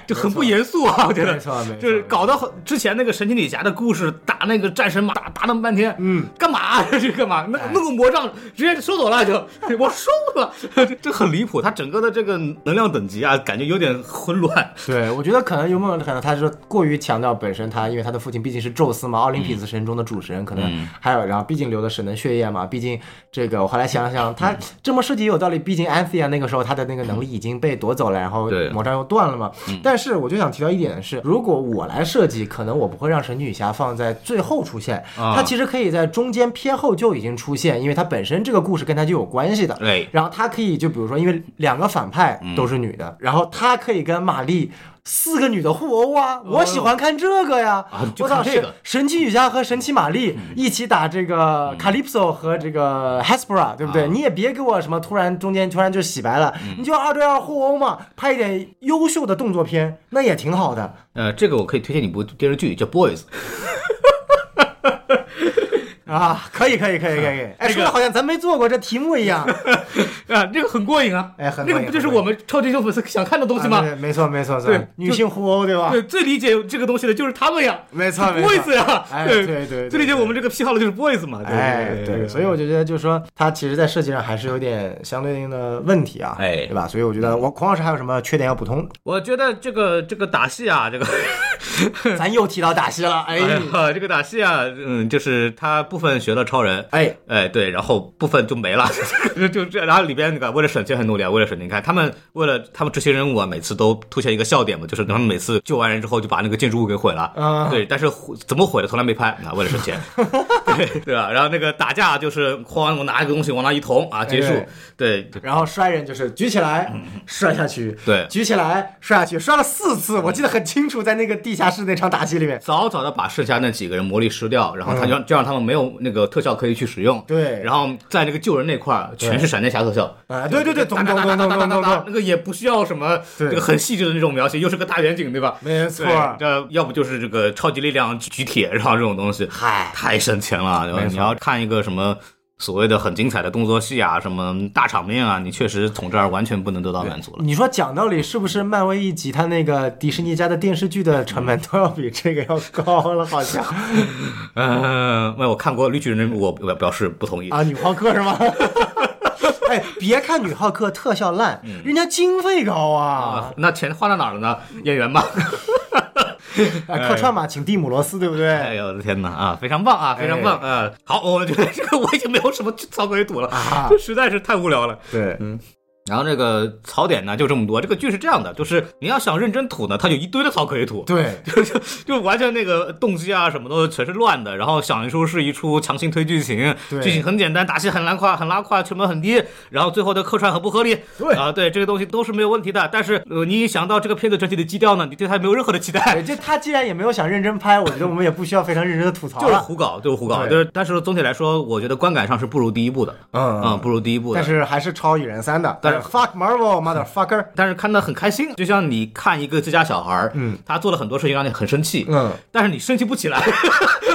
就很不严肃啊！我觉得就是搞得很之前那个神奇女侠的故事，打那个战神马打打那么半天，嗯，干嘛 这干嘛？那弄个魔杖直接收走了就，我收了，这这很离谱。他整个的这个能量等级啊，感觉有点混乱。对，我觉得可能有没有可能他是过于强调本身他，因为他的父亲毕竟是宙斯嘛，奥林匹斯神中的主神，可能还有，然后毕竟流的神的血液嘛，毕竟这个我后来想想，他这么设计也有道理，毕竟安 t 亚那个时候他的那个能力已经被夺走了，然后魔杖又断了嘛。但是我就想提到一点的是，如果我来设计，可能我不会让神奇女侠放在最后出现，啊。她其实可以在中间偏后就已经出现，因为他本身这个故事跟他就有关系的。对然后她可以就比如说，因为两个反派都是女的，然后她可以跟玛丽。四个女的互殴啊！我喜欢看这个呀！我操，看这个神神奇女侠和神奇玛丽一起打这个 Calypso 和这个 Hespera，对不对？啊你也别给我什么突然中间突然就洗白了，你就二对二互殴嘛，拍一点优秀的动作片，那也挺好的。呃，这个我可以推荐你一部电视剧，叫《Boys》。啊，可以可以可以可以，哎，说的好像咱没做过这题目一样。啊，这个很过瘾啊！哎很那个不就是我们超级英雄粉丝想看的东西吗？没错没错，对女性互殴对吧？对，最理解这个东西的就是他们呀，没错 boys 呀，哎对对对最理解我们这个癖好的就是 boys 嘛，对哎，对对，所以我就觉得，就是说，它其实，在设计上还是有点相对应的问题啊，哎对吧？所以我觉得，我孔老师还有什么缺点要补充？我觉得这个这个打戏啊，这个 咱又提到打戏了，哎 这个打戏啊，嗯，就是他部分学了超人，哎，哎，对，然后部分就没了，就 就这，然后里边那个为了省钱很努力啊，为了省钱，你看他们为了他们执行任务啊，每次都凸显一个笑点嘛，就是他们每次救完人之后就把那个建筑物给毁了，啊。对，但是毁怎么毁的从来没拍，啊，为了省钱，对对吧？然后那个打架就是哐，我拿一个东西往那一捅啊，结束。哎，对。然后摔人就是举起来，摔下去，对。举起来，摔下去，摔了四次，我记得很清楚，在那个地下室那场打击里面。早早的把剩下那几个人魔力失掉，然后他就就让他们没有那个特效可以去使用。嗯对然后在那个救人那块儿全是闪电侠特效。哎，对对对，咚咚咚咚咚咚咚，那个也不需要什么这个很细致的那种描写，又是个大远景，对吧？没错这要不就是这个超级力量举铁，然后这种东西，嗨太省钱了。对吧你要看一个什么所谓的很精彩的动作戏啊，什么大场面啊，你确实从这儿完全不能得到满足了。你说讲道理，是不是漫威一集它那个迪士尼家的电视剧的成本都要比这个要高了？好像嗯，没有我看过《绿巨人》，我我表示不同意。啊，女浩克是吗？哎，别看女浩克特效烂，人家经费高啊！啊，那钱花在哪儿了呢？演员吧。哎，客串嘛，请蒂姆罗斯，对不对？哎呦我的天哪啊，非常棒啊，非常棒啊！好，我觉得这个我已经没有什么 槽可以吐了，实在是太无聊了。对，然后这个槽点呢就这么多，这个剧是这样的，就是你要想认真吐呢，它有一堆的槽可以吐。对，就就就完全那个动机啊什么的全是乱的，然后想一出是一出强行推剧情，对剧情很简单，打戏很拉胯，很拉胯，成本很低，然后最后的客串很不合理，对啊，对这个东西都是没有问题的。但是呃，你一想到这个片子整体的基调呢，你对它没有任何的期待，对，就他既然也没有想认真拍，我觉得我们也不需要非常认真的吐槽就是。胡搞，就是胡搞。就是，但是总体来说，我觉得观感上是不如第一部的，嗯嗯，不如第一部的。但是还是超蚁人三的。但是 fuck Marvel motherfucker，但是看的很开心，就像你看一个自家小孩，嗯，他做了很多事情让你很生气，嗯，但是你生气不起来，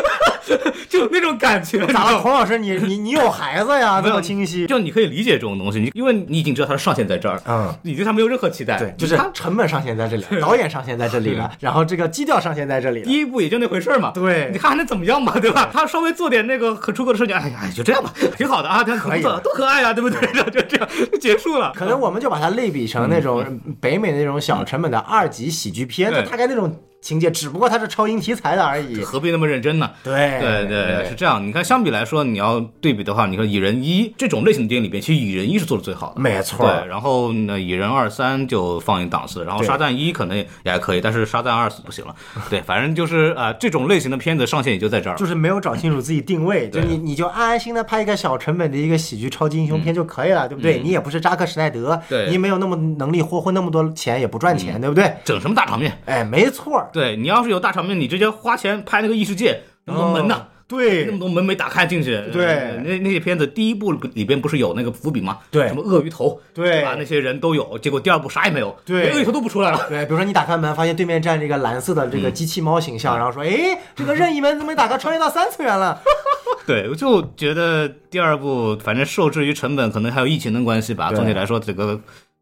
就 那种感觉。咋了，孔老师，你你你有孩子呀？这 没有么清晰？就你可以理解这种东西，你因为你已经知道它的上限在这儿，嗯。你对它没有任何期待。对，就是它成本上限在这里，导演上限在这里了，然后这个基调上限在这里了第。一部也就那回事儿嘛。对你看还能怎么样嘛，对吧？他稍微做点那个很出格的事情，哎呀，就这样吧，挺好的啊，挺可以了多可爱呀，对不对？就就这样就结束了。可能我们就把它类比成那种北美的那种小成本的二级喜剧片，大概那种情节，只不过它是超英题材的而已。何必那么认真呢？对对对，是这样。你看，相比来说，你要对比的话，你看《蚁人一》这种类型的电影里边，其实《蚁人一》是做的最好的，没错对，然后呢，《蚁人二三》就放一档次，然后《对沙赞一》可能也还可以，但是《沙赞二》不行了。对，反正就是啊、呃这种类型的片子上限也就在这儿。就是没有找清楚自己定位，就你你就安安心的拍一个小成本的一个喜剧超级英雄片就可以了，对不对？你也不是扎克施奈德，对你没有那么能力霍霍那么多钱也不赚钱，对不对？整什么大场面？哎，没错儿，对你要是有大场面，你直接花钱拍那个异世界，那么多门呢？对那么多门没打开进去。对呃那那些片子第一部里边不是有那个伏笔吗？对什么鳄鱼头，对吧？那些人都有，结果第二部啥也没有，对鳄鱼头都不出来了。对，比如说你打开门，发现对面站着一个蓝色的这个机器猫形象，然后说，哎，这个任意门怎么没打开，穿越到三次元了？对，我就觉得第二部反正受制于成本，可能还有疫情的关系吧。总体来说，这个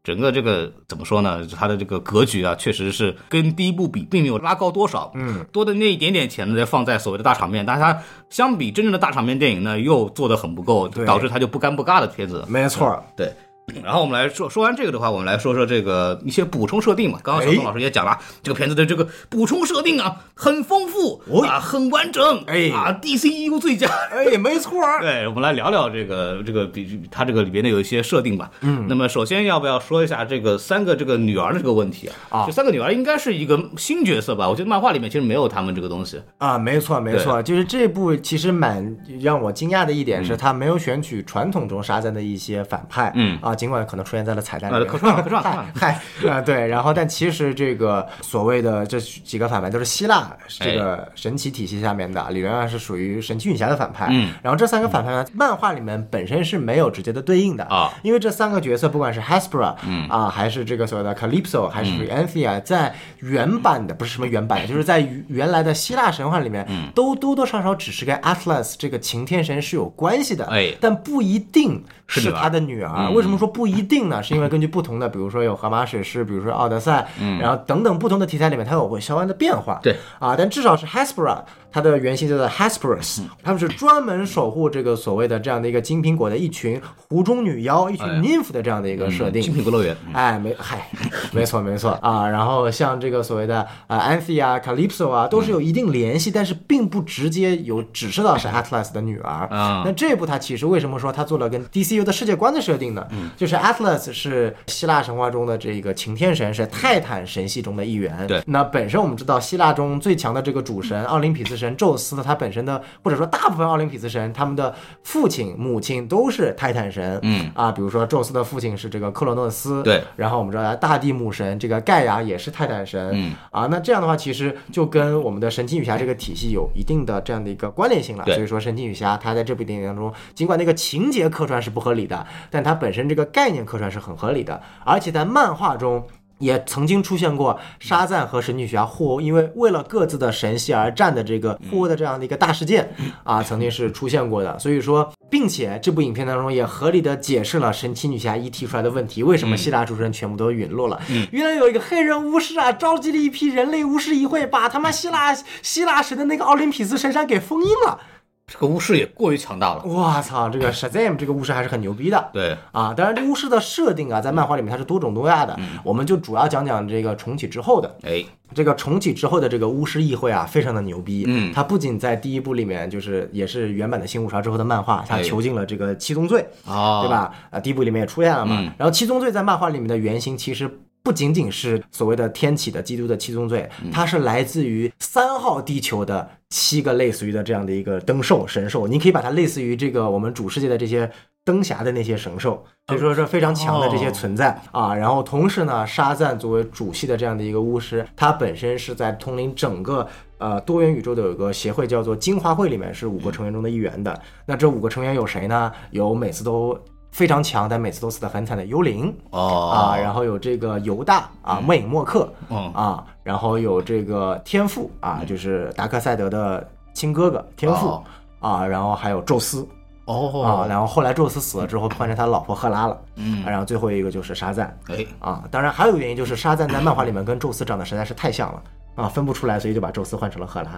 整个这个怎么说呢？它的这个格局啊，确实是跟第一部比，并没有拉高多少。嗯，多的那一点点钱呢，再放在所谓的大场面，但是它相比真正的大场面电影呢，又做的很不够，导致它就不尴不尬的片子。没错，对。然后我们来说说完这个的话，我们来说说这个一些补充设定嘛。刚刚小宋哎老师也讲了，这个片子的这个补充设定啊，很丰富、哦啊，很完整，哎啊，DCU 最佳。哎，没错，对，我们来聊聊这个这个比它这个里边的有一些设定吧。嗯，那么首先要不要说一下这个三个这个女儿的这个问题啊？啊这三个女儿应该是一个新角色吧？我觉得漫画里面其实没有他们这个东西。啊，没错没错，就是这部其实蛮让我惊讶的一点是，他没有选取传统中沙赞的一些反派，嗯啊，尽管可能出现在了彩蛋里面，串了客串了嗨嗨啊对，然后但其实这个所谓的这几个反派都是希腊这个神奇体系下面的，理论上是属于神奇女侠的反派，嗯，然后这三个反派呢，漫画里面本身是没有直接的对应的啊，因为这三个角色不管是 Hespera，嗯啊，还是这个所谓的 Calypso，还是 Anthea，在原版的不是什么原版，就是在原来的希腊神话里面，嗯。都多多少少只是跟 Atlas 这个擎天神是有关系的，哎但不一定是他的女儿。嗯为什么说不一定呢？是因为根据不同的，比如说有荷马史诗，比如说奥德赛，然后等等不同的题材里面，它有会相关的变化。嗯对啊，但至少是 Hespera，它的原型叫做 Hesperus，他嗯们是专门守护这个所谓的这样的一个金苹果的一群湖中女妖，一群 nymph 的这样的一个设定。金苹果乐园，嗯哎，没嗨，没错没错啊。然后像这个所谓的呃 Anthe 啊、Calypso 啊，都是有一定联系，但是并不直接有指示到是 Atlas 的女儿。啊那这部它其实为什么说它做了跟 DCU 的世界观的设定呢？嗯就是 Atlas 是希腊神话中的这个擎天神，是泰坦神系中的一员。对那本身我们知道希腊中最强的这个主神奥林匹斯神宙斯的，他本身的或者说大部分奥林匹斯神，他们的父亲母亲都是泰坦神。嗯啊，比如说宙斯的父亲是这个克罗诺斯，对，然后我们知道大地母神这个盖亚也是泰坦神，嗯啊，那这样的话其实就跟我们的神奇女侠这个体系有一定的这样的一个关联性了。所以说神奇女侠她在这部电影当中，尽管那个情节客串是不合理的，但它本身这个概念客串是很合理的，而且在漫画中。也曾经出现过沙赞和神奇女侠互殴，因为为了各自的神系而战的这个互殴的这样的一个大事件啊，曾经是出现过的。所以说，并且这部影片当中也合理的解释了神奇女侠一提出来的问题：为什么希腊诸神全部都陨落了？原来有一个黑人巫师啊，召集了一批人类巫师议会，把他妈希腊希腊神的那个奥林匹斯神山给封印了。这个巫师也过于强大了。我操，这个 Shazam 这个巫师还是很牛逼的。对，啊，当然，这巫师的设定啊，在漫画里面它是多种多样的，我们就主要讲讲这个重启之后的。哎，这个重启之后的这个巫师议会啊，非常的牛逼。嗯它不仅在第一部里面，就是也是原版的新五朝之后的漫画，它哎囚禁了这个七宗罪，哦，对？吧？啊，第一部里面也出现了嘛。嗯然后七宗罪在漫画里面的原型其实。不仅仅是所谓的天启的基督的七宗罪，嗯它是来自于三号地球的七个类似于的这样的一个灯兽神兽，你可以把它类似于这个我们主世界的这些灯侠的那些神兽，所以说是非常强的这些存在、啊。然后同时呢，沙赞作为主系的这样的一个巫师，他本身是在统领整个呃多元宇宙的有一个协会叫做精华会里面是五个成员中的一员的。那这五个成员有谁呢？有每次都非常强，但每次都死得很惨的幽灵哦啊，然后有这个犹大啊，魅影默克嗯啊，然后有这个天赋啊，就是达克赛德的亲哥哥天赋哦。啊，然后还有宙斯啊，哦，然后后来宙斯死了之后换成他老婆赫拉了，嗯。啊然后最后一个就是沙赞。哎，啊，当然还有一个原因就是沙赞在漫画里面跟宙斯长得实在是太像了啊，分不出来，所以就把宙斯换成了赫拉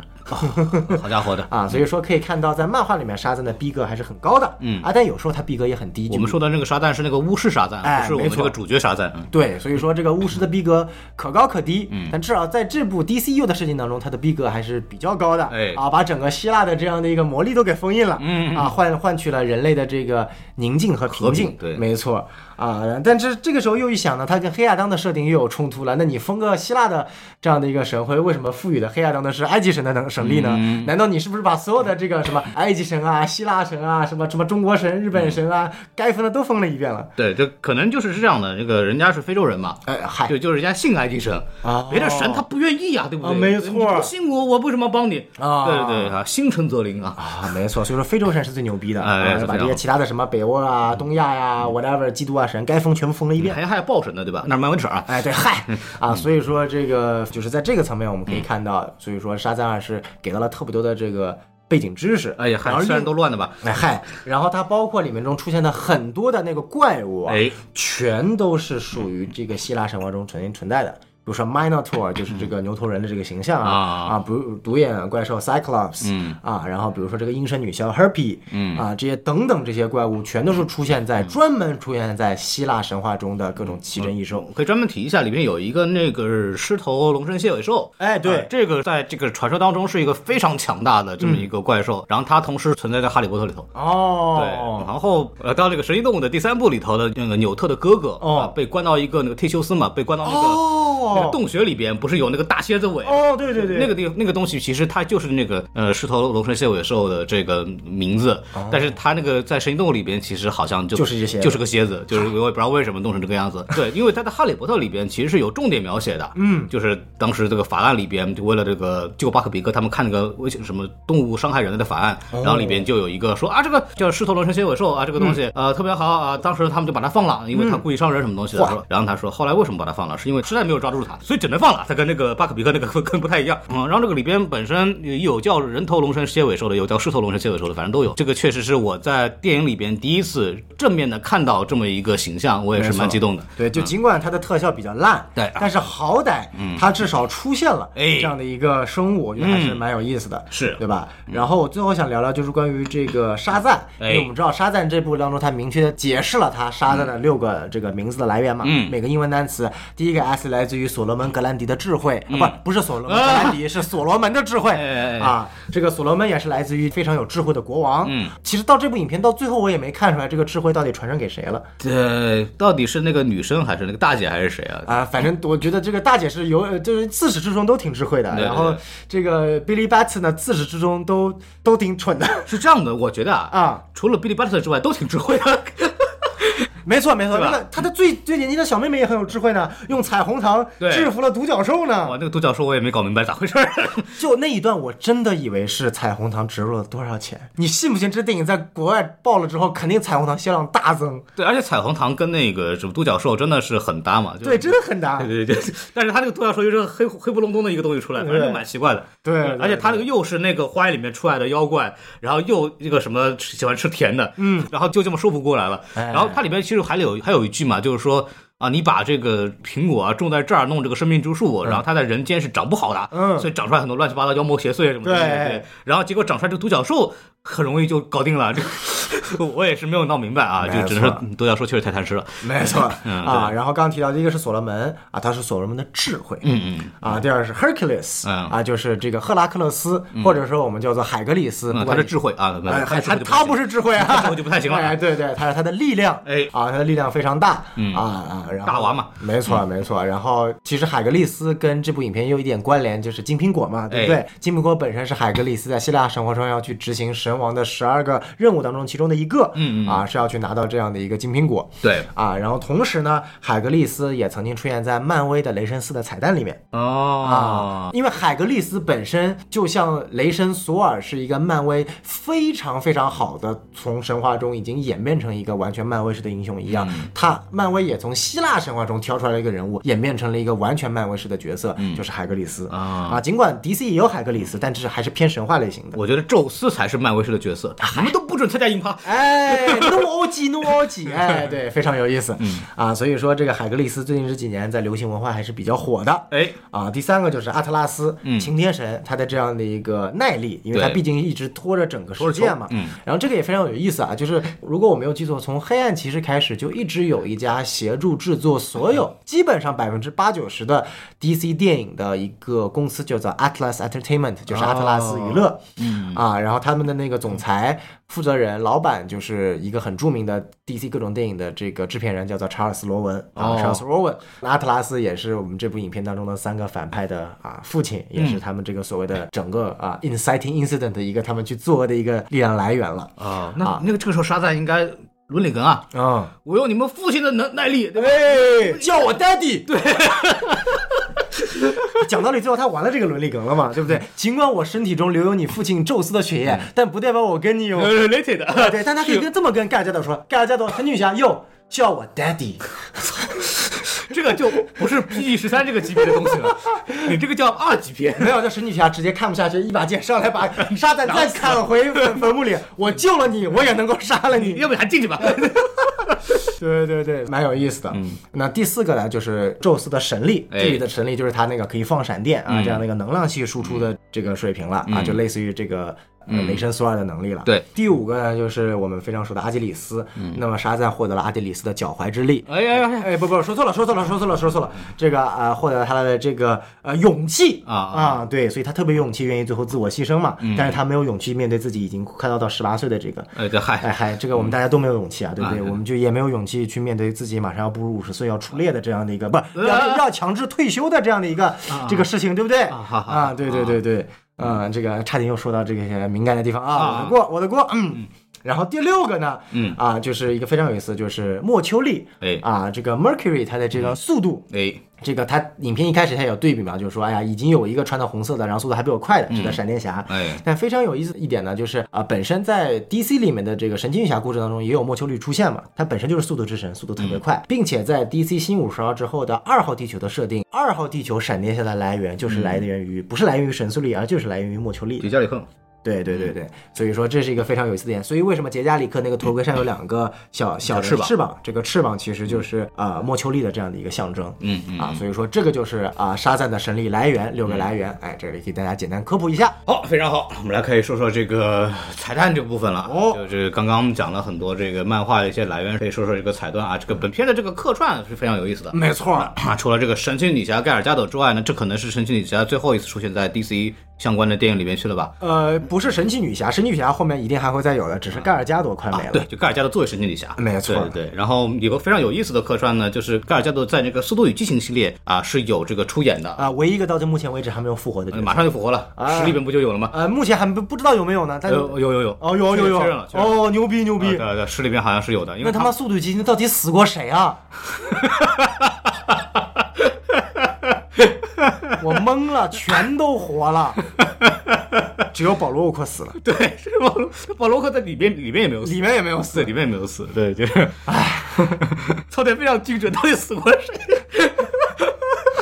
好家伙的，啊，所以说可以看到在漫画里面沙赞的逼格还是很高的，嗯啊，但有时候他逼格也很低，我们说的那个沙赞是那个巫师沙赞，哎不是我们这个主角沙赞。嗯。对，所以说这个巫师的逼格可高可低，嗯但至少在这部 DCU 的事情当中，他的逼格还是比较高的，哎。啊，把整个希腊的这样的一个魔力都给封印了，嗯啊，换换取了人类的这个宁静和平静，和平对没错啊，但这这个时候又一想呢，他跟黑亚当的设定又有冲突了，那你封个希腊的这样的一个神会为什么赋予的黑亚当的是埃及神的能神力呢？难道你是不是把所有的这个什么埃及神啊、希腊神啊、什么什么中国神、日本神啊，该封的都封了一遍了？对，这可能就是是这样的。这个人家是非洲人嘛，哎，嗨，对，就是人家信埃及神啊别的神他不愿意啊，对不对？啊没错你不信我，我为什么帮你？啊对对啊，心诚则灵啊。啊，没错，所以说非洲神是最牛逼的，啊把这些其他的什么北欧啊、东亚呀、whatever 基督啊神该封全部封了一遍。还还有报神呢，对吧？那是漫威的事儿啊。哎，对，嗨啊，所以说这个就是在这个层面我们可以看到，所以说沙赞二是给到了特别多的这个背景知识。哎呀，还虽然都乱的吧，哎嗨，然后它包括里面中出现的很多的那个怪物啊，哎，全都是属于这个希腊神话中曾经存在的。比如说 Minotaur 就是这个牛头人的这个形象啊啊。啊，比如独眼怪兽 Cyclops，嗯。啊，然后比如说这个阴神女枭 Herpy，嗯。啊，这些等等这些怪物全都是出现在专门出现在希腊神话中的各种奇珍异兽。可以专门提一下，里面有一个那个狮头龙身蟹尾兽。哎，对。啊，这个在这个传说当中是一个非常强大的这么一个怪兽，然后它同时存在在《哈利波特》里头。哦。对，哦，然后呃，到这个《神奇动物》的第三部里头的那个纽特的哥哥哦。啊，被关到一个那个忒修斯嘛，被关到那个、那个哦，洞穴里边，不是有那个大蝎子尾？哦，对对对，那个地那个东西其实它就是那个呃狮头龙身蝎尾兽的这个名字，但是它那个在神奇动物里边其实好像就哦就是一些蝎子。就是个蝎子，就是我也不知道为什么弄成这个样子。对，因为它在哈利波特里边其实是有重点描写的，嗯，就是当时这个法案里边就为了这个救巴克比克他们看那个危险什么动物伤害人类的法案，哦。然后里边就有一个说啊这个叫狮头龙身蝎尾兽啊这个东西、呃特别好啊，当时他们就把它放了，因为它故意伤人什么东西的。然后他说后来为什么把它放了，是因为实在没有抓住它，所以只能放了。它跟那个巴克比克那个 跟不太一样。嗯，然后这个里边本身有叫人头龙身蝎尾兽的，有叫狮头龙身蝎尾兽的，反正都有。这个确实是我在电影里边第一次正面的看到这么一个形象，我也是蛮激动的。对，就尽管它的特效比较烂，对但是好歹它至少出现了哎这样的一个生物，我觉得还是蛮有意思的，是对吧？然后我最后想聊聊就是关于这个沙赞，因哎为我们知道沙赞这部当中，它明确的解释了它沙赞的六个这个名字的来源嘛，嗯每个英文单词，第一个 S 来自于所罗门格兰迪的智慧，啊，不，不是所罗门格兰迪，是所罗门的智慧啊，这个所罗门也是来自于非常有智慧的国王，嗯，其实到这部影片到最后，我也没看出来这个智慧到底传承给谁了。这到底是那个女生还是那个大姐还是谁啊？啊，反正我觉得这个大姐是有，呃就是自始至终都挺智慧的。然后这个 Billy Batson 呢，自始至终都都挺蠢的是这样的，我觉得啊，啊。除了 Billy Batson 之外，都挺智慧的。没错没错，那个他的最最年轻的小妹妹也很有智慧呢，用彩虹糖制服了独角兽呢哇，那个独角兽我也没搞明白咋回事儿。就那一段，我真的以为是彩虹糖植入了多少钱。你信不信？这电影在国外爆了之后，肯定彩虹糖销量大增。对，而且彩虹糖跟那个什么独角兽真的是很搭嘛。就对，真的很搭。对对对，但是它那个独角兽又是黑黑不隆咚的一个东西出来，反正就蛮奇怪的。对对而且它那个又是那个花园里面出来的妖怪，然后又那个什么喜欢吃甜的，嗯，然后就这么说服过来了。哎然后它里面其实还有还有一句嘛，就是说。啊，你把这个苹果啊种在这儿，弄这个生命之树，然后它在人间是长不好的，嗯。所以长出来很多乱七八糟妖魔邪祟什么的，对对，然后结果长出来这个独角兽很容易就搞定了，这个 我也是没有闹明白啊，就只能错说独角兽确实太贪吃了，没错嗯啊，然后刚刚提到第一个是所罗门啊，他是所罗门的智慧，嗯嗯。啊，第二是 Hercules，嗯。啊，就是这个赫拉克勒斯，或者说我们叫做海格力斯，他是智慧啊，哎，他他他不是智慧啊，智慧就不太行了。哎，对对，他是他的力量，哎。啊，他的力量非常大，嗯。啊啊，然后大王嘛，没错没错。然后其实海格力斯跟这部影片也有一点关联，就是金苹果嘛，对不对？金苹果本身是海格力斯在希腊生活中要去执行神王的十二个任务当中其中的一个，嗯嗯啊，是要去拿到这样的一个金苹果。对啊，然后同时呢，海格力斯也曾经出现在漫威的雷神四的彩蛋里面。哦，因为海格力斯本身就像雷神索尔是一个漫威非常非常好的，从神话中已经演变成一个完全漫威式的英雄一样，嗯他漫威也从希腊神话中挑出来了一个人物，演变成了一个完全漫威式的角色，就是海格力斯啊。尽管 DC 也有海格力斯，但这是还是偏神话类型的。我觉得宙斯才是漫威角色，你们都不准参加硬趴。哎，诺欧基，诺欧基，哎，对，非常有意思，嗯啊，所以说这个海格力斯最近这几年在流行文化还是比较火的，哎，啊，第三个就是阿特拉斯，擎天神，他的这样的一个耐力，因为他毕竟一直拖着整个世界嘛。嗯然后这个也非常有意思啊，就是如果我没有记错，从黑暗骑士开始就一直有一家协助制作所有基本上百分之八九十的 DC 电影的一个公司，叫做 Atlas Entertainment，就是阿特拉斯娱乐。嗯啊，然后他们的那个总裁负责人、老板就是一个很著名的 DC 各种电影的这个制片人，叫做查尔斯·罗文啊，哦查尔斯·罗文。那阿特拉斯也是我们这部影片当中的三个反派的啊父亲，也是他们这个所谓的整个啊 inciting incident 的一个他们去作恶的一个力量来源了。啊，那啊那个这个时候沙赞应该伦理根啊，啊，我用你们父亲的能耐力，对不？对，叫我 daddy。对，讲道理，最后他玩了这个伦理梗了嘛，对不对？尽管我身体中留有你父亲宙斯的血液，但不代表我跟你有。related 对对，但他可以跟这么跟盖亚加朵说：“盖亚加朵，神奇女侠，哟，叫我 daddy。这个就不是 PG 十三这个级别的东西了，你这个叫二级片”。没有，这神奇女侠直接看不下去，一把剑上来把沙赞再砍回坟坟墓里。我救了你，我也能够杀了你。要不你还进去吧？对对对，蛮有意思的。嗯，那第四个呢，就是宙斯的神力，哎这里的神力就是他那个可以放闪电啊，嗯这样的一个能量系输出的这个水平了啊，就类似于这个。呃，嗯雷神索尔的能力了。对，第五个呢，就是我们非常熟的阿基里斯。那么沙赞获得了阿基里斯的脚踝之力。哎呀呀呀！哎，不不，说错了，说错了，说错了，说错了。这个啊，获得了他的这个呃勇气啊啊，对，所以他特别有勇气，愿意最后自我牺牲嘛。但是他没有勇气面对自己已经快要到十八岁的这个哎，这嗨，哎嗨，这个我们大家都没有勇气啊，对不对？啊我们就也没有勇气去面对自己马上要步入五十岁要出列的这样的一个，不要要要强制退休的这样的一个这个事情，对不对？啊，对对对对，嗯，这个差点又说到这个些敏感的地方啊，我的锅，我的锅，嗯。然后第六个呢，嗯。啊，就是一个非常有意思，就是莫丘利，哎。啊，这个 Mercury 它的这个速度，哎，这个它影片一开始它有对比嘛，就是说，哎呀，已经有一个穿的红色的，然后速度还比我快的，是的闪电侠。哎。但非常有意思的一点呢，就是啊、本身在 DC 里面的这个神奇女侠故事当中也有莫丘利出现嘛，它本身就是速度之神，速度特别快，并且在 DC 新五十号之后的二号地球的设定，二号地球闪电侠的来源就是来源于、不是来源于神速力，而就是来源于莫丘利。杰加里克，对对对对，所以说这是一个非常有意思的点。所以为什么杰加里克那个头盔上有两个小小的翅膀翅膀？这个翅膀其实就是啊、莫丘利的这样的一个象征。嗯嗯啊，所以说这个就是啊沙赞的神力来源六个来源。哎，这里给大家简单科普一下。好，非常好，我们来可以说说这个彩蛋这部分了。哦就是刚刚讲了很多这个漫画的一些来源，可以说说这个彩蛋啊。这个本片的这个客串是非常有意思的。没错，啊，除了这个神奇女侠盖尔加朵之外呢，这可能是神奇女侠最后一次出现在 DC 相关的电影里面去了吧？呃，不是神奇女侠，神奇女侠后面一定还会再有的，只是盖尔加朵快没了。对，就盖尔加朵作为神奇女侠，没错对对。然后有个非常有意思的客串呢，就是盖尔加朵在这个《速度与激情》系列啊是有这个出演的，啊，唯一一个到这目前为止还没有复活的马上就复活了，啊十里面不就有了吗？呃，目前还不不知道有没有呢，但有有有有，哦，有有有，确认了，哦，牛逼牛逼啊，对对，十里边好像是有的，因为那他妈速度与激情到底死过谁啊？我懵了，全都活了，只有保罗沃克死了，对，是保罗保罗克在里边里面也没有死，里面也没有死。里面也没有死，对，就是，唉，操点非常精准，到底死过谁？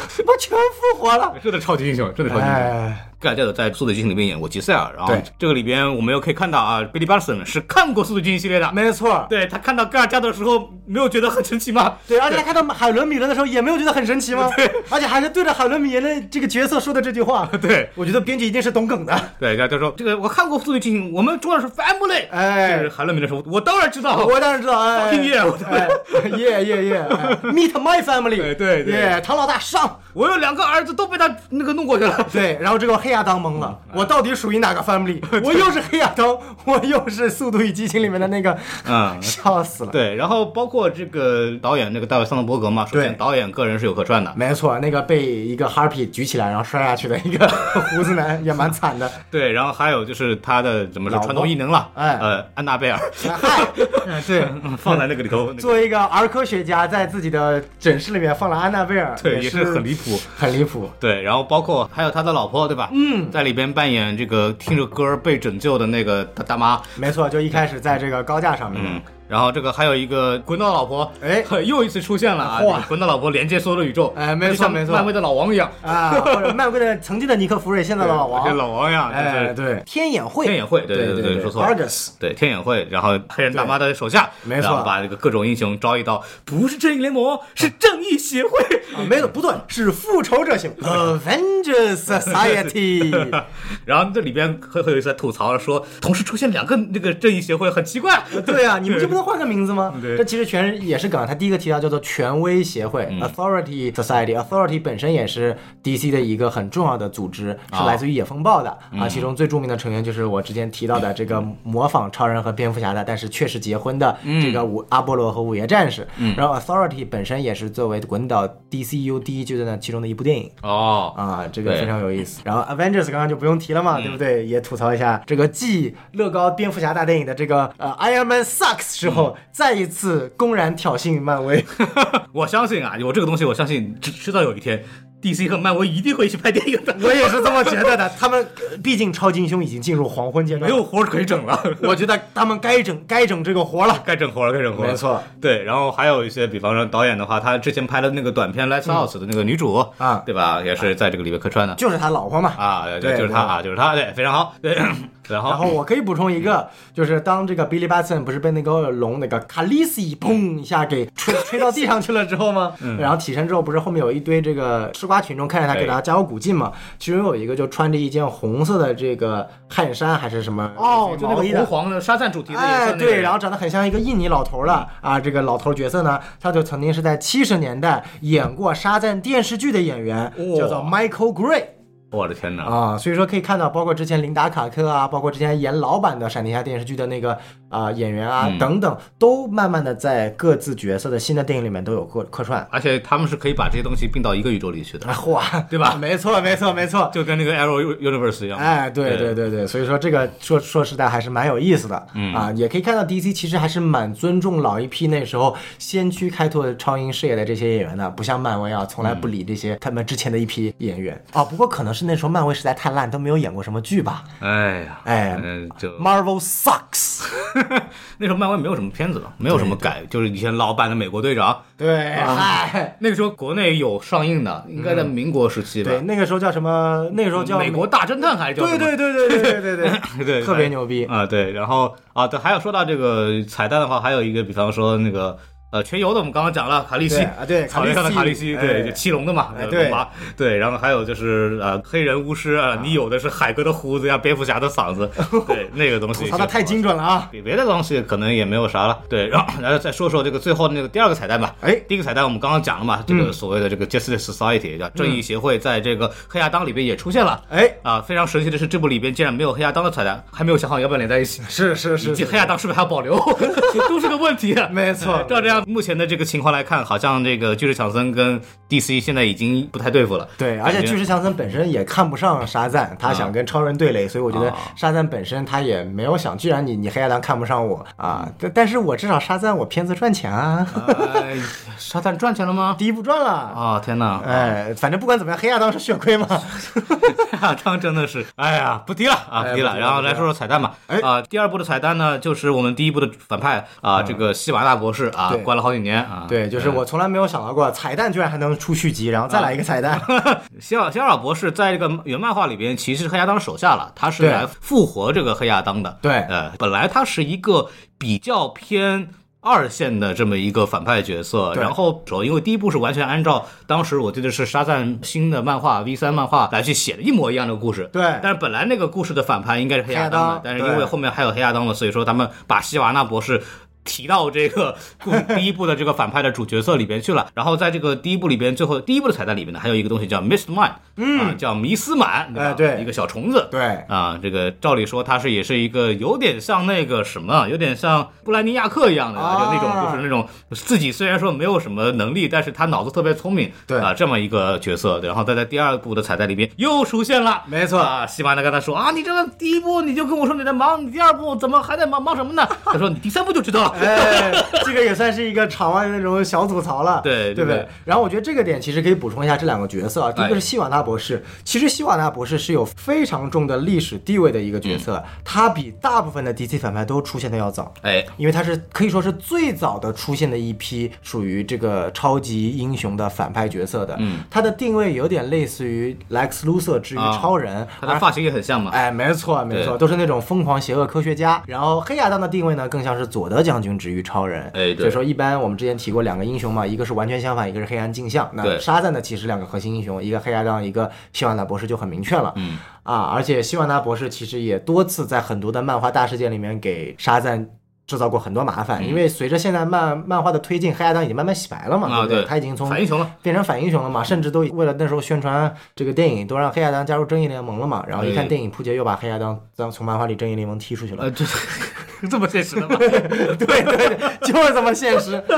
我全复活了。真的超级英雄，真的超级英雄。哎，盖尔加朵在《速度与激情》里面演过吉赛尔，然后这个里边我们又可以看到啊，Billy Batson 是看过《速度与激情》系列的，没错，对他看到盖尔加德的时候，没有觉得很神奇吗？对，而且他看到海伦米伦的时候，也没有觉得很神奇吗？对，而且还是对着海伦米伦的这个角色说的这句话。对。我觉得编剧一定是懂梗的。对，然后他说这个我看过《速度与激情》，我们重要是 family。哎。就是海伦米伦说，我当然知道，我当然知道，哎。Yeah，我哎，耶耶耶哎，Meet my family，对对。对，唐老大上，我有两个儿子都被他那个弄过去了。对，然后这个黑亚当懵了，我到底属于哪个 family？我又是黑亚当，我又是《速度与激情》里面的那个，嗯，笑死了。对，然后包括这个导演那个大卫桑德伯格嘛，首先对。导演个人是有客串的，没错，那个被一个 harpy 举起来然后摔下去的一个胡子男也蛮惨的。对，然后还有就是他的怎么说传统异能了，哎。呃，安娜贝尔。对，放在那个里头，作为一个儿科学家，在自己的诊室里面放了安娜贝尔，对，也也是很离谱。很离谱。对，然后包括还有他的老婆，对吧？嗯，在里边扮演这个听着歌被拯救的那个大大妈，没错，就一开始在这个高架上面，嗯，然后这个还有一个滚刀老婆，哎。又一次出现了啊！嚯滚刀老婆连接所有的宇宙，哎没错没错。漫威的老王一样，啊，或者漫威的 曾经的尼克弗瑞，现在的老跟王，老王一样，哎，对，天眼会，天眼会，对对对，说错了。，Argus，对天眼会，然后黑人大妈的手下，没错。把这个各种英雄招一到，不是正义联盟，是正义协会。啊，没有不对，是复仇者型 Avengers Society，然后这里边会会有意思，吐槽说，同时出现两个那个正义协会很奇怪。对啊，你们就不能换个名字吗？对这其实全是也是梗。他第一个提到叫做权威协会、（Authority Society）。Authority 本身也是 DC 的一个很重要的组织，是来自于野风暴的啊。其中最著名的成员就是我之前提到的这个模仿超人和蝙蝠侠的，但是确实结婚的这个五阿波罗和午夜战士。然后 Authority 本身也是作为滚导 DCU 第一阶段的其中的一部电影。哦，啊，这个非常有意思。然后 Avengers 刚刚就不用提了嘛，对不对？也吐槽一下这个继乐高蝙蝠侠大电影的这个呃 Iron Man sucks 之后，再一次公然挑衅漫威。我相信啊，有这个东西，我相信迟迟早有一天，DC 和漫威一定会一起拍电影的，我也是这么觉得的。他们呃毕竟超级英雄已经进入黄昏阶段，没有，活儿可以整了。我觉得他们该整该整这个活了。该整活了，该整活了。没错，对。然后还有一些，比方说导演的话，他之前拍的那个短片《Lights Out》的那个女主啊对吧？也是在这个里面客串的就是他老婆嘛。啊，对，对就是他啊，就是他，对，非常好，对。然后，然后我可以补充一个，就是当这个 Billy Batson 不是被那个龙那个卡利西砰一下给 吹吹到地上去了之后吗？然后起身之后，不是后面有一堆这个吃瓜群众看着他给他加油鼓劲嘛？其中有一个就穿着一件红色的这个汗衫还是什么哦，就那个红黄的沙赞主题的颜哎，色，对，然后长得很像一个印尼老头了啊！这个老头角色呢，他就曾经是在七十年代演过沙赞电视剧的演员，哇。叫做 Michael Gray 我的天哪！啊。所以说可以看到，包括之前琳达卡克啊，包括之前演老版的闪电侠电视剧的那个啊、演员啊、嗯等等，都慢慢的在各自角色的新的电影里面都有客客串。而且他们是可以把这些东西并到一个宇宙里去的啊，，嚯，对吧没错，没错，没错。就跟那个 Arrow Universe 一样。哎，对对对对，所以说这个说说实在还是蛮有意思的，嗯啊，也可以看到 DC 其实还是蛮尊重老一批那时候先驱开拓超英事业的这些演员的，不像漫威啊，从来不理这些他们之前的一批演员啊。不过可能是那时候漫威实在太烂，都没有演过什么剧吧。哎呀，哎嗯，就 Marvel sucks，那时候漫威没有什么片子了，没有什么改，就是以前老版的美国队长。对，嗨，那个时候国内有上映的，应该在民国时期吧。对，那个时候叫什么？那个时候叫美国大侦探还是叫对对对对对对对 对，特别牛逼。啊！对，然后啊，对，还有说到这个彩蛋的话，还有一个，比方说那个呃全游的，我们刚刚讲了卡利西啊对草原上的卡利西，对，哎就七龙的嘛，对对，然后还有就是呃黑人巫师啊，你有的是海哥的胡子呀，蝙蝠侠的嗓子，对，那个东西吐槽的太精准了啊！比别的东西可能也没有啥了，对，然后然后再说说这个最后的那个第二个彩蛋吧。哎第一个彩蛋我们刚刚讲了嘛，这个所谓的这个 Justice Society 叫正义协会，在这个黑亚当里边也出现了。哎，啊，非常神奇的是，这部里边竟然没有黑亚当的彩蛋，还没有想好要不要连在一起。是是以及黑亚当是不是还要保留，都是个问题。没错照这样目前的这个情况来看，好像这个巨石强森跟 DC 现在已经不太对付了。对，而且巨石强森本身也看不上沙赞，他想跟超人对垒，所以我觉得啊沙赞本身他也没有想，既然你你黑亚当看不上我啊，但但是我至少沙赞我片子赚钱啊，哎，沙赞赚钱了吗？第一部赚了。啊，天哪！哎，反正不管怎么样，黑亚当是血亏嘛。亚当真的是，哎呀，不提了啊，不提了。哎不提了然后来说说彩蛋吧。哎啊，第二部的彩蛋呢，就是我们第一部的反派啊，这个希瓦纳博士啊对，关了好几年啊。对，就是我从来没有想到过彩蛋居然还能出续集，然后再来一个彩蛋。希尔希尔博士在这个原漫画里边其实是黑亚当手下了，他是来复活这个黑亚当的。对呃，本来他是一个比较偏。二线的这么一个反派角色，然后主要因为第一部是完全按照当时我记得是沙赞新的漫画 V 三漫画来去写的一模一样的故事，对但是本来那个故事的反派应该是黑亚当的当，但是因为后面还有黑亚当的，所以说他们把希瓦纳博士。提到这个 故第一部的这个反派的主角色里边去了，然后在这个第一部里边，最后第一部的彩蛋里边呢，还有一个东西叫 Mist Man，嗯、啊，叫迷斯满，对吧？哎对。一个小虫子，对。啊，这个照理说它是也是一个有点像那个什么，有点像布兰尼亚克一样的，啊就那种就是那种自己虽然说没有什么能力，但是他脑子特别聪明，对。啊，这么一个角色。然后他在第二部的彩蛋里边又出现了，没错。啊，西马呢跟他说啊，你这个第一部你就跟我说你在忙，你第二部怎么还在忙忙什么呢？他说你第三部就知道了。哎，这个也算是一个场外的那种小吐槽了，对对不对对？然后我觉得这个点其实可以补充一下这两个角色啊，第一哎个是希瓦纳博士，其实希瓦纳博士是有非常重的历史地位的一个角色，他比大部分的 DC 反派都出现的要早。哎，因为他是可以说是最早的出现的一批属于这个超级英雄的反派角色的，嗯，他的定位有点类似于 Lex Luthor 之于啊超人，而他的发型也很像嘛。哎，没错没错，都是那种疯狂邪恶科学家。然后黑亚当的定位呢，更像是佐德将军之于超人。哎所以说一般我们之前提过两个英雄嘛，一个是完全相反，一个是黑暗镜像。那沙赞呢其实两个核心英雄，一个黑亚当，一个希瓦纳博士就很明确了。嗯啊，而且希瓦纳博士其实也多次在很多的漫画大事件里面给沙赞制造过很多麻嗯烦，因为随着现在漫漫画的推进，黑亚当已经慢慢洗白了嘛，啊对不对？他已经从反英雄了，变成反英雄了嘛，甚至都为了那时候宣传这个电影，都让黑亚当加入正义联盟了嘛。然后一看电影扑街，又把黑亚当当从漫画里正义联盟踢出去了。呃，这 这么现实的吗？对对对，就是这么现实。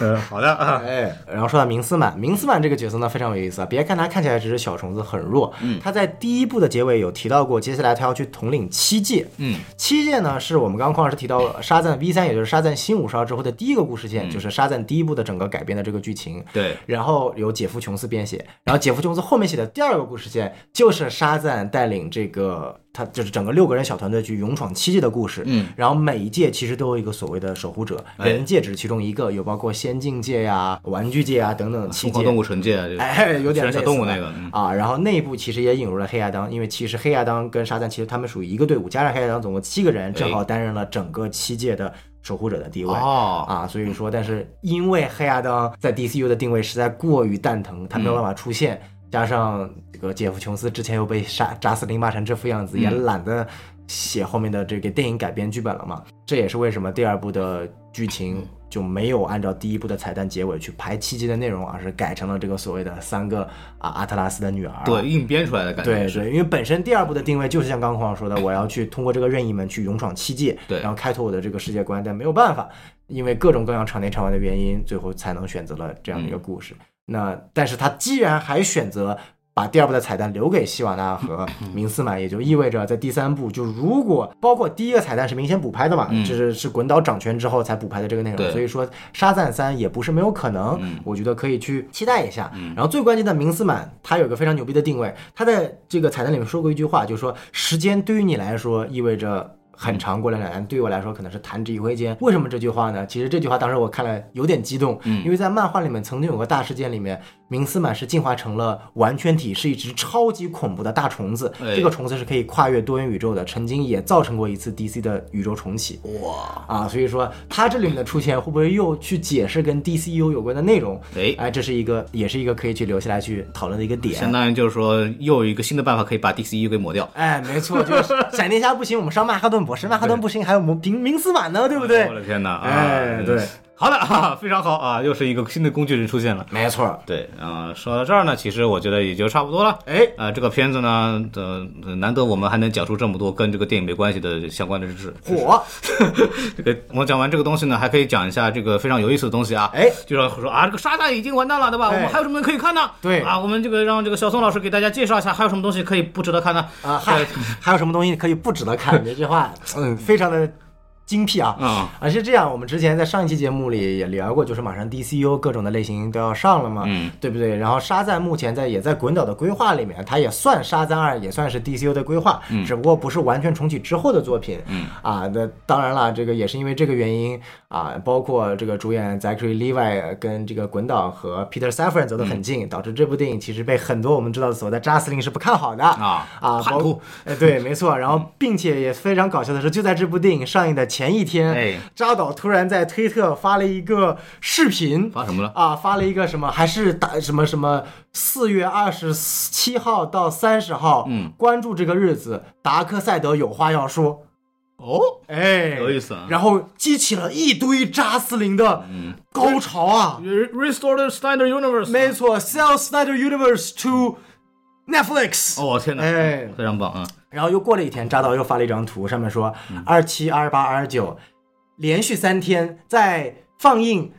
嗯，好的啊，哎，然后说到明斯满，明斯满这个角色呢非常有意思啊。别看他看起来只是小虫子，很弱，嗯，他在第一部的结尾有提到过，接下来他要去统领七界。嗯，七界呢是我们刚刚匡老师提到沙赞 V 三，也就是沙赞新五十二之后的第一个故事线，就是沙赞第一部的整个改编的这个剧情。对，然后由杰夫琼斯编写，然后杰夫琼斯后面写的第二个故事线就是沙赞带领这个他就是整个六个人小团队去勇闯七界的故事。嗯，然后每一界其实都有一个所谓的守护者，哎人界只是其中一个，有包括仙境界呀、玩具界啊等等七界。动物纯界啊，这哎，有点小动物那个，嗯啊，然后内部其实也引入了黑亚当，因为其实黑亚当跟沙赞其实他们属于一个队伍，加上黑亚当总共七个人，正好担任了整个七界的守护者的地位。哦，啊，所以说，但是因为黑亚当在 DCU 的定位实在过于蛋疼，他没有办法出现，加上这个杰夫琼斯之前又被杀扎斯林骂成这副样子，也懒得写后面的这个电影改编剧本了嘛。这也是为什么第二部的剧情就没有按照第一部的彩蛋结尾去排七集的内容，而是改成了这个所谓的三个啊阿特拉斯的女儿。对，硬编出来的感觉，对对，因为本身第二部的定位就是像刚刚黄老说的，我要去通过这个任意门去勇闯七界，对然后开拓我的这个世界观，但没有办法，因为各种各样场内场外的原因，最后才能选择了这样的一个故事。那但是他既然还选择。把第二部的彩蛋留给希瓦纳和明斯满，也就意味着在第三部，就如果包括第一个彩蛋是明显补拍的嘛，嗯就是是滚岛掌权之后才补拍的这个内容，所以说沙赞三也不是没有可能，嗯我觉得可以去期待一下。然后最关键的明斯满，他有个非常牛逼的定位，他在这个彩蛋里面说过一句话，就是说时间对于你来说意味着。很长过了两年，对于我来说可能是弹指一挥间。为什么这句话呢？其实这句话当时我看了有点激动，因为在漫画里面曾经有个大事件里面，明斯满是进化成了完全体，是一只超级恐怖的大虫子。哎这个虫子是可以跨越多元宇宙的，曾经也造成过一次 DC 的宇宙重启。哇，啊，所以说它这里面的出现会不会又去解释跟 DCU 有关的内容？哎哎，这是一个也是一个可以去留下来去讨论的一个点。相当于就是说又有一个新的办法可以把 DCU 给抹掉。哎，没错，就是闪电侠不行，我们上曼哈顿博士，曼哈顿不行，还有我们明明斯满呢，对不对我？的天哪！啊哎，对，好的啊，非常好啊，又是一个新的工具人出现了。没错。对啊、说到这儿呢，其实我觉得也就差不多了。哎，啊、这个片子呢，呃，难得我们还能讲出这么多跟这个电影没关系的相关的知识。火，这个我们讲完这个东西呢，还可以讲一下这个非常有意思的东西啊。哎，就是说啊，这个沙袋已经完蛋了，对吧？哎我们还有什么可以看呢？对啊，我们这个让这个小宋老师给大家介绍一下，还有什么东西可以不值得看呢？啊，还还有什么东西可以不值得看？这句话，嗯，非常的精辟啊。啊、而且这样，我们之前在上一期节目里也聊过，就是马上 DCU 各种的类型都要上了嘛，嗯，对不对？然后沙赞目前在也在滚岛的规划里面，它也算沙赞二，也算是 DCU 的规划，嗯。只不过不是完全重启之后的作品，嗯。啊，那当然了，这个也是因为这个原因啊，包括这个主演 Zachary Levi 跟这个滚岛和 Peter Safran 走得很嗯。近，导致这部电影其实被很多我们知道的所谓的扎斯林是不看好的。啊啊，包叛徒。哎，对，没错。然后，并且也非常搞笑的是，就在这部电影上映的前一天，哎。扎导突然在推特发了一个视频，发什么了？啊，发了一个什么，还是打什么什么四月二十七号到三十号，嗯，关注这个日子，达克赛德有话要说，哦，哎，有意思啊。然后激起了一堆扎斯林的高潮啊，Restore the Snyder Universe。没错，Sell Snyder Universe to Netflix，哦，天哪，哎。非常棒啊！然后又过了一天，扎导又发了一张图，上面说二七、二八、二九，连续三天在放映《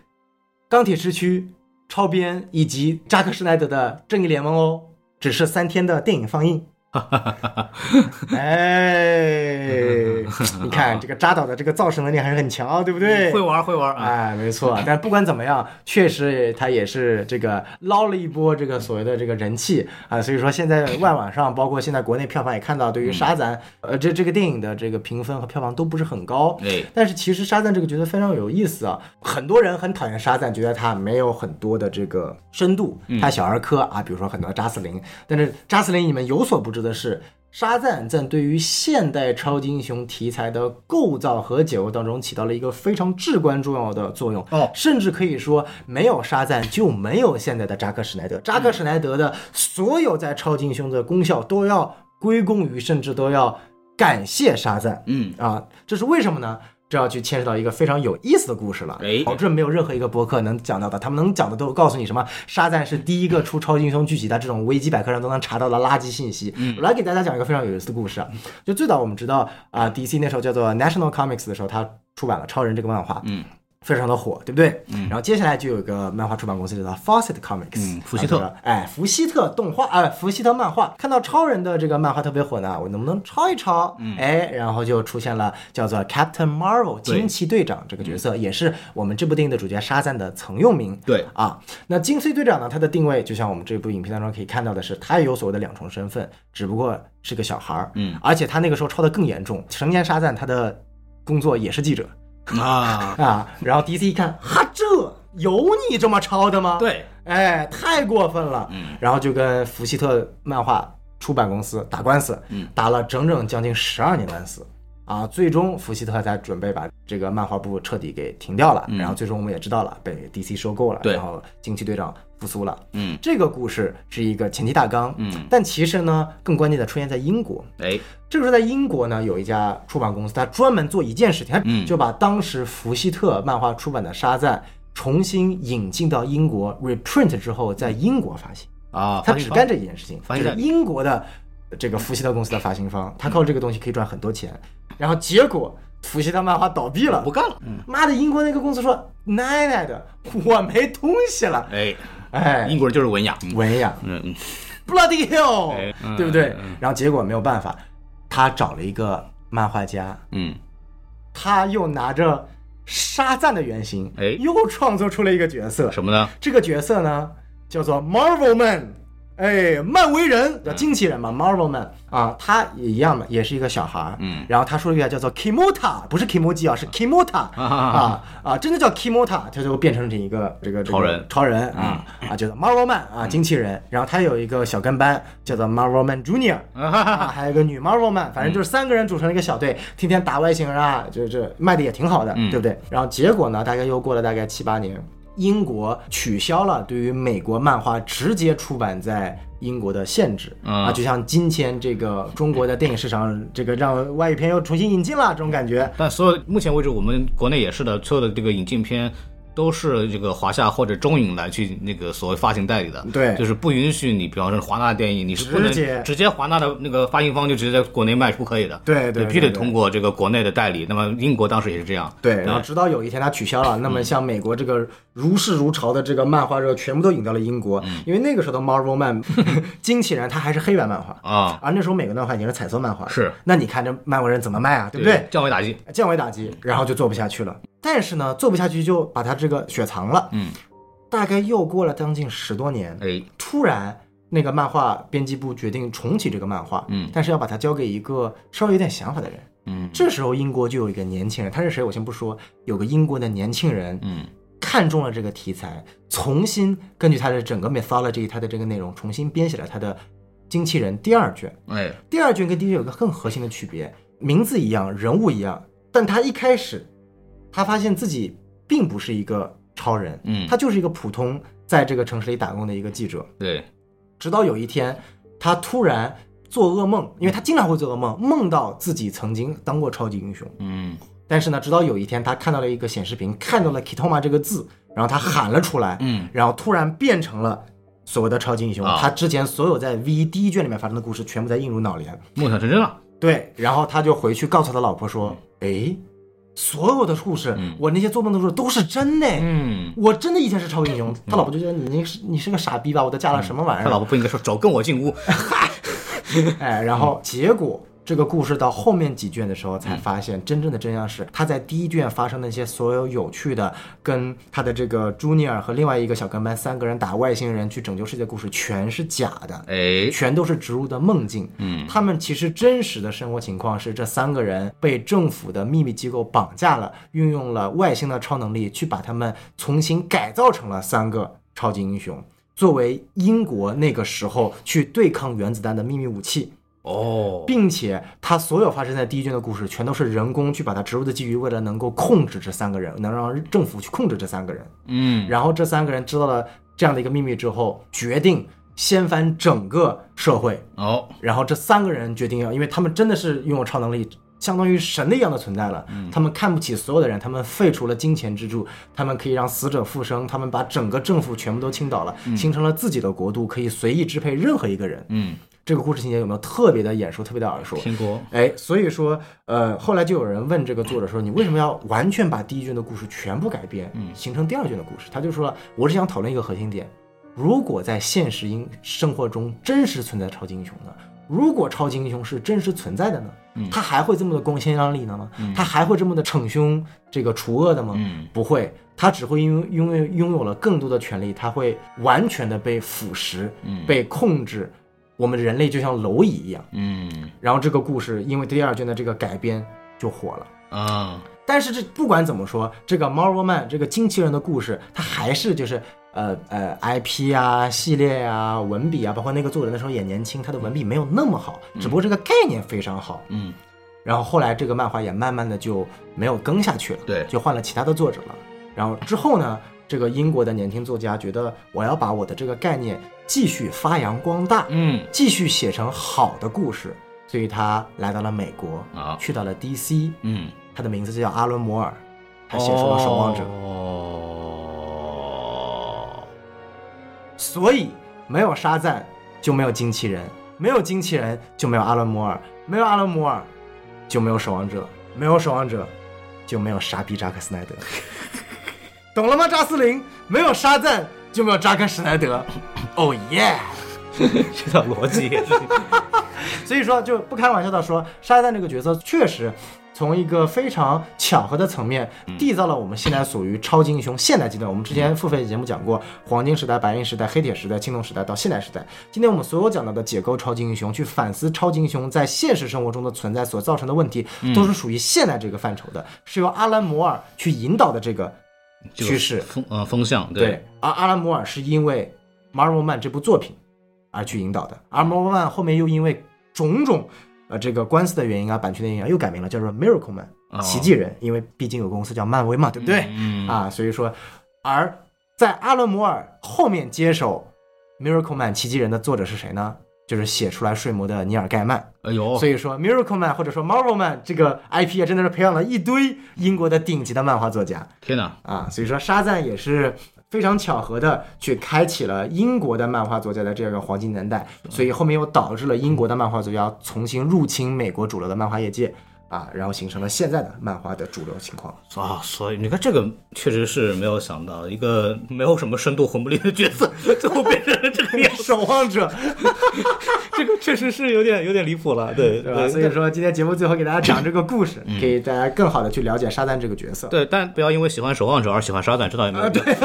钢铁之躯》、超编以及扎克施奈德的《正义联盟》哦，只是三天的电影放映。哎，你看这个扎导的这个造势能力还是很强，对不对？会玩会玩啊！哎，没错，但不管怎么样，确实他也是这个捞了一波这个所谓的这个人气啊，所以说现在外网上，包括现在国内票房也看到，对于沙赞，呃，这这个电影的这个评分和票房都不是很高。哎，但是其实沙赞这个角色非常有意思啊，很多人很讨厌沙赞，觉得他没有很多的这个深度，他小儿科啊，比如说很多扎斯林。但是扎斯林你们有所不知的是，沙赞在对于现代超级英雄题材的构造和解构当中起到了一个非常至关重要的作用。哦甚至可以说，没有沙赞就没有现在的扎克施奈德。扎克施奈德的所有在超级英雄的功效都要归功于，甚至都要感谢沙赞。嗯啊，这是为什么呢？这要去牵扯到一个非常有意思的故事了，哎保证没有任何一个博客能讲到的，他们能讲的都告诉你什么沙赞是第一个出超级英雄剧集的这种维基百科上都能查到的垃圾信息。我来给大家讲一个非常有意思的故事啊，就最早我们知道啊、d c 那时候叫做 National Comics 的时候，它出版了超人这个漫画，嗯。非常的火，对不对？嗯。然后接下来就有一个漫画出版公司叫做 Fawcett Comics，嗯福希特啊哎，福希特动画，哎，福希特漫画。看到超人的这个漫画特别火呢，我能不能抄一抄？嗯，哎，然后就出现了叫做 Captain Marvel 对惊奇队长这个角色，也是我们这部电影的主角沙赞的曾用名。对啊，那惊奇队长呢，他的定位就像我们这部影片当中可以看到的是，他也有所谓的两重身份，只不过是个小孩儿。嗯，而且他那个时候抄的更严重，成年沙赞他的工作也是记者。啊，啊，然后 DC 一看，哈，这有你这么抄的吗？，对，哎，太过分了。嗯，然后就跟福希特漫画出版公司打官司，嗯，打了整整将近十二年官司。啊，最终福希特才准备把这个漫画部彻底给停掉了，嗯然后最终我们也知道了，被 DC 收购了，对然后惊奇队长复苏了。嗯。这个故事是一个前提大纲，嗯，但其实呢，更关键的出现在英国，哎，这个时候在英国呢，有一家出版公司，它专门做一件事情，它嗯。就把当时福希特漫画出版的《沙赞》重新引进到英国 reprint 之后，在英国发行。啊，发行它只干这一件事情，就是英国的这个福希特公司的发行方，他靠这个东西可以赚很多钱。然后结果福希特漫画倒闭了。不，干了，嗯，妈的，英国那个公司说奶奶的，我没东西了，哎，哎，英国人就是文雅，嗯文雅嗯嗯，，bloody hell，、对不对？然后结果没有办法，他找了一个漫画家。嗯，他又拿着沙赞的原型，哎又创作出了一个角色。什么呢？这个角色呢，叫做 Marvel Man，哎，漫威人叫惊奇人嘛，Marvel Man 啊，他也一样的，也是一个小孩儿。嗯。然后他说了一句话叫做 Kimota，不是 Kimoji 啊，是 Kimota 啊。啊，真的叫 Kimota，他就变成这一个这个这个超人。超人啊啊，叫做 Marvel Man 啊，惊奇人。然后他有一个小跟班叫做 Marvel Man Junior。啊，还有一个女 Marvel Man，反正就是三个人组成了一个小队，天天打外星人啊，就这卖的也挺好的，嗯。对不对？然后结果呢，大概又过了大概七八年，英国取消了对于美国漫画直接出版在英国的限制、嗯啊，就像今天这个中国的电影市场，这个让外语片又重新引进了这种感觉。但所有目前为止，我们国内也是的，所有的这个引进片都是这个华夏或者中影来去那个所谓发行代理的，对。就是不允许你，比方说华纳电影，你是不能直接。直接华纳的那个发行方就直接在国内卖是不可以的，对对必须得通过这个国内的代理。那么英国当时也是这样，对，然后直到有一天它取消了，那么像美国这个如是如潮的这个漫画热，全部都引到了英国，因为那个时候的 Marvel Man 惊奇人他还是黑白漫画。啊，而那时候美国漫画已经是彩色漫画了，是。那你看这漫威人怎么卖啊，对不对？降维打击，降维打击，然后就做不下去了。但是呢，做不下去就把他这个雪藏了。嗯，大概又过了将近十多年，哎，突然那个漫画编辑部决定重启这个漫画，嗯但是要把它交给一个稍微有点想法的人。嗯这时候英国就有一个年轻人，他是谁我先不说，有个英国的年轻人，嗯看中了这个题材，重新根据他的整个 mythology，他的这个内容重新编写了他的《经纪人》第二卷。哎，第二卷跟第一卷有个更核心的区别，名字一样，人物一样，但他一开始，他发现自己并不是一个超人，嗯他就是一个普通在这个城市里打工的一个记者。对，直到有一天，他突然做噩梦，因为他经常会做噩梦，梦到自己曾经当过超级英雄。嗯但是呢，直到有一天，他看到了一个显示屏，看到了 Kitoma 这个字，然后他喊了出来，嗯然后突然变成了所谓的超级英雄。啊他之前所有在 V 第一卷里面发生的故事，全部在映入脑帘。梦想成真了，对，然后他就回去告诉他老婆说：“哎，所有的故事，我那些做梦的故事都是真的。嗯，我真的以前是超级英雄。他老婆就觉得你那是你是个傻逼吧？我都嫁了什么玩意儿？他老婆不应该说走，跟我进屋，哎，然后结果这个故事到后面几卷的时候，才发现真正的真相是，他在第一卷发生的那些所有有趣的，跟他的这个朱尼尔和另外一个小跟班三个人打外星人去拯救世界的故事全是假的。哎，全都是植入的梦境。嗯他们其实真实的生活情况是，这三个人被政府的秘密机构绑架了，运用了外星的超能力去把他们重新改造成了三个超级英雄，作为英国那个时候去对抗原子弹的秘密武器。哦，并且他所有发生在第一卷的故事，全都是人工去把它植入的基于，为了能够控制这三个人，能让政府去控制这三个人。嗯然后这三个人知道了这样的一个秘密之后，决定掀翻整个社会。哦，然后这三个人决定要，因为他们真的是拥有超能力，相当于神的一样的存在了。他们看不起所有的人，他们废除了金钱支柱，他们可以让死者复生，他们把整个政府全部都倾倒了，形成了自己的国度，可以随意支配任何一个人。嗯，这个故事情节有没有特别的眼熟，特别的耳熟？听过，哎，所以说，呃，后来就有人问这个作者说，你为什么要完全把第一卷的故事全部改编，嗯形成第二卷的故事？他就说了，我是想讨论一个核心点：如果在现实英生活中真实存在超级英雄呢？如果超级英雄是真实存在的呢？嗯他还会这么的光鲜亮丽呢吗？他还会这么的逞凶这个除恶的吗？嗯不会，他只会因为拥有拥有了更多的权利，他会完全的被腐蚀，嗯被控制。我们人类就像蝼蚁一样。嗯然后这个故事因为第二卷的这个改编就火了。啊，但是这不管怎么说，这个 Marvel Man 这个惊奇人的故事，它还是就是呃呃 IP 啊、系列啊、文笔啊，包括那个作者那时候也年轻，他的文笔没有那么好，只不过这个概念非常好。嗯然后后来这个漫画也慢慢的就没有更下去了，对就换了其他的作者了。然后之后呢，这个英国的年轻作家觉得我要把我的这个概念继续发扬光大，嗯。继续写成好的故事，所以他来到了美国，啊。去到了 DC，嗯，他的名字就叫阿伦摩尔，他写出了《守望者》哦，所以没有沙赞就没有惊奇人，没有惊奇人就没有阿伦摩尔，没有阿伦摩尔就没有守望者，没有守望者就没有傻逼扎克斯奈德，懂了吗？扎斯林，没有沙赞就没有扎克施耐德，哦耶！这套逻辑 所以说，就不开玩笑的说，沙赞这个角色确实从一个非常巧合的层面，缔造了我们现在属于超级英雄现代阶段。我们之前付费节目讲过，黄金时代、白银时代、黑铁时代、青铜时代到现代时代。今天我们所有讲到的解构超级英雄，去反思超级英雄在现实生活中的存在所造成的问题，都是属于现代这个范畴的，是由阿兰摩尔去引导的这个趋势。风呃风向对，而阿拉摩尔是因为《Marvel Man》这部作品而去引导的，而《Marvel Man》后面又因为种种呃这个官司的原因啊、版权的原因啊，又改名了，叫做 Miracle Man，哦奇迹人，因为毕竟有个公司叫漫威嘛，对不对？嗯啊，所以说，而在阿伦摩尔后面接手 Miracle Man 奇迹人的作者是谁呢？就是写出来睡魔的尼尔盖曼。哎呦，所以说 Miracle Man 或者说 Marvel Man 这个 IP 啊，真的是培养了一堆英国的顶级的漫画作家。天哪，啊，所以说沙赞也是非常巧合的去开启了英国的漫画作家的这个黄金年代，所以后面又导致了英国的漫画作家重新入侵美国主流的漫画业界啊，然后形成了现在的漫画的主流情况。啊，所以你看这个确实是没有想到，一个没有什么深度、魂不吝的角色，最后变成了这个 守望者，这个确实是有点有点离谱了，对对吧？所以说今天节目最后给大家讲这个故事，嗯给大家更好的去了解沙赞这个角色。对，但不要因为喜欢守望者而喜欢沙赞，这倒也没有。对，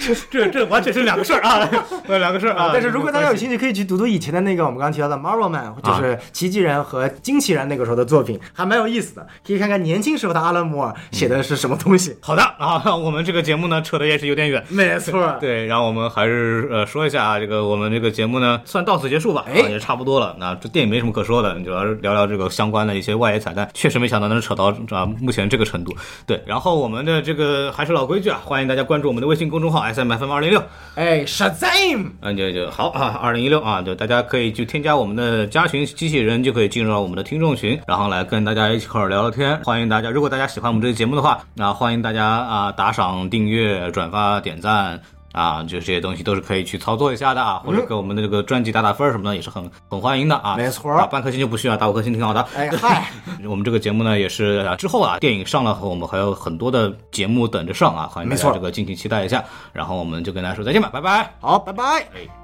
这这完全是两个事儿啊，呃，两个事儿啊。但是如果大家有兴趣，可以去读读以前的那个我们刚刚提到的 Marvel Man，就是奇迹人和惊奇人那个时候的作品，还蛮有意思的。可以看看年轻时候的阿伦摩尔写的是什么东西。好的啊，我们这个节目呢扯的也是有点远。没错，对，然后我们还是呃说一下啊，这个我们这个节目呢算到此结束吧，哎啊也差不多了。那这电影没什么可说的，主要是聊聊这个相关的一些外野彩蛋，确实没想到能扯到啊目前这个程度。对，然后我们的这个还是老规矩啊，欢迎大家关注我们的微信公众号 S M F M 二零六，哎，Shazam！嗯，就就好啊，二零一六啊，就大家可以去添加我们的加群机器人，就可以进入到我们的听众群，然后来跟大家一块儿聊聊天。欢迎大家，如果大家喜欢我们这个节目的话，那欢迎大家啊打赏、订阅、转发、点赞。啊，就这些东西都是可以去操作一下的啊，或者给我们的这个专辑打打分儿什么的，也是很很欢迎的啊。没错啊，半颗星就不需要，打五颗星挺好的。哎 嗨，我们这个节目呢，也是啊之后啊，电影上了后，我们还有很多的节目等着上啊，欢迎大没错家这个敬请期待一下。然后我们就跟大家说再见吧，拜拜。好，拜拜。哎。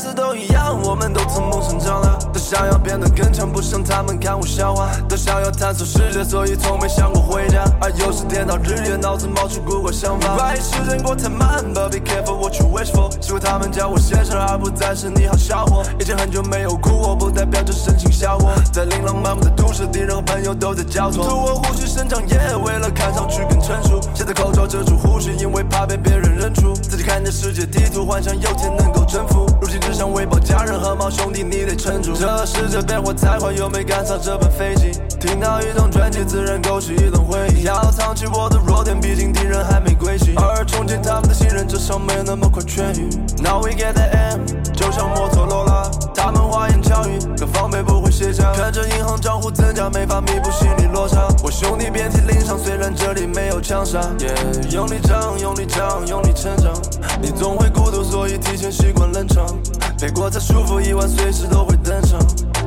每个孩子都一样，我们都曾梦想长了，想要变得更强，不想他们看我笑话，都想要探索世界，所以从没想过回家。而有时天颠倒日夜，脑子冒出古怪想法。怀疑时间过太慢，But be careful what you wish for。希望他们叫我先生，而不再是你好小伙。已经很久没有哭过，不代表着深情笑我。在琳琅满目的都市，敌人和朋友都在交错。图我胡须生长，也为了看上去更成熟。现在口罩遮住胡须，因为怕被别人认出。自己看见世界地图，幻想有天能够征服。如今只想喂饱家人和猫兄弟，你得撑住。这世界变化太快，又没赶上这班飞机。听到一张专辑，自然勾起一段回忆。要藏起我的弱点，毕竟敌人还没归西。而憧憬他们的信任，至少没那么快痊愈。Now we get the M，就像摩托罗拉，他们花言巧语，可防备不会卸下。看着银行账户增加，没法弥补心理落差。我兄弟遍体鳞伤，虽然这里没有枪杀。Yeah，用力长，用力长，用力成长。你总会孤独，所以提前习惯冷场。背过再舒服，意外随时都会登场。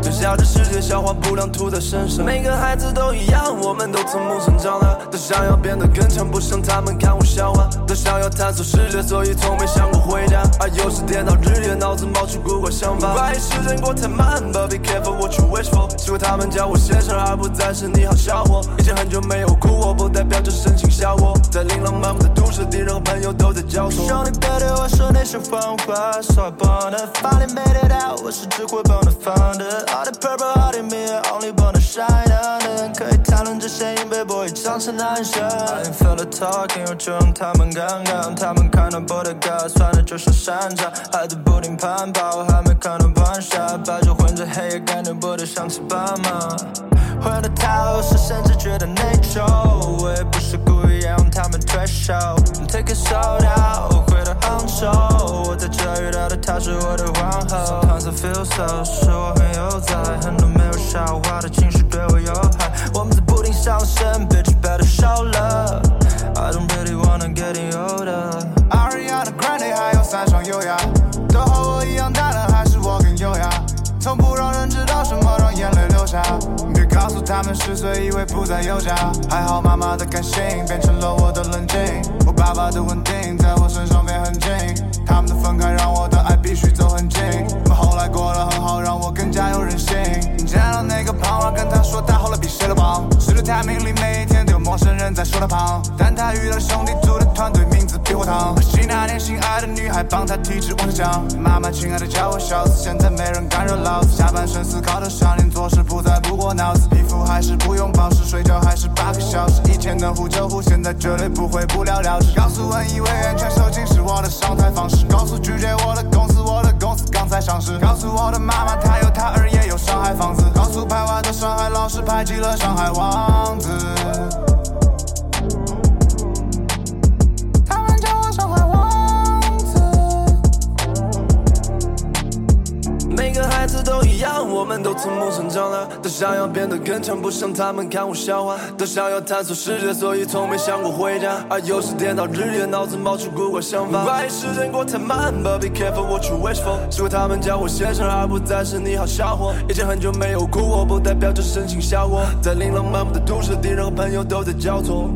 就笑着世界消化不良吐在身上。每个孩子都一样，我们都从梦想长大，都想要变得更强，不想他们看我笑话，都想要探索世界，所以从没想过回家。而有时颠倒日夜，脑子冒出古怪想法。怀疑时间过太慢，But be careful what you wish for。希望他们叫我先生，而不再是你好小伙。已经很久没有哭过，不代表着深情笑我。在琳琅满目的都市，敌人和朋友都在交错。兄弟别对我说那些谎话，So I wanna finally made it out，我是只会帮的放的。All the purple, all the mirror, only 是男神。I ain't feel the talking，我就让他们刚刚，他们看到不得干，算的就像山楂，孩子不停攀爬，我还没看到晚霞，白昼混着黑夜，感觉不得像吃斑马。混得太好时，甚至觉得内疚。我也不是故意要让他们退休。Take it slow down，回到杭州。我在这遇到的她是我的皇后。Sometimes I feel so，是我很悠哉，很多没有消化的情绪对我有害。我们在不停上升，Bitch better show love。I don't really wanna getting older。Ariana Grande 还有三双优雅，都和我一样大胆，还是我更优雅？从不让人知道什么让眼泪流下，别告诉他们十岁以为不再有家。还好妈妈的感性变成了我的冷静，我爸爸的稳定在我身上变很近。他们的分开让我的爱必须走很近，我们后来过得很好，让我更加有人性。见到那个胖娃，跟他说他后来比谁都棒，是对他命里每一天都有陌生人在说他胖，但他遇到兄弟组的团队名字避火塘，可惜那年心爱的女孩帮他提着往下降。妈妈亲爱的叫我小子，现在没人敢惹老子，下半身思考的少年做事不再不过脑子，皮肤还是不用保湿，睡觉还是八个小时，以前能呼就呼，现在绝对不会不了了。之。告诉文以为安全手机是我的上台方式，告诉拒绝我的公司，我的公司刚才上市，告诉我的妈妈她有她儿也有上海房子，告诉排外的上海老师排挤了上海王子。孩子都一样，我们都从梦想长大，都想要变得更强，不想他们看我笑话，都想要探索世界，所以从没想过回家。而有时颠倒日夜，脑子冒出古怪想法。怀疑时间过太慢，But be careful what you wish for。是为他们叫我先生，而不再是你好小伙。已经很久没有哭过，不代表着深情笑我。在琳琅满目的都市，敌人和朋友都在交错。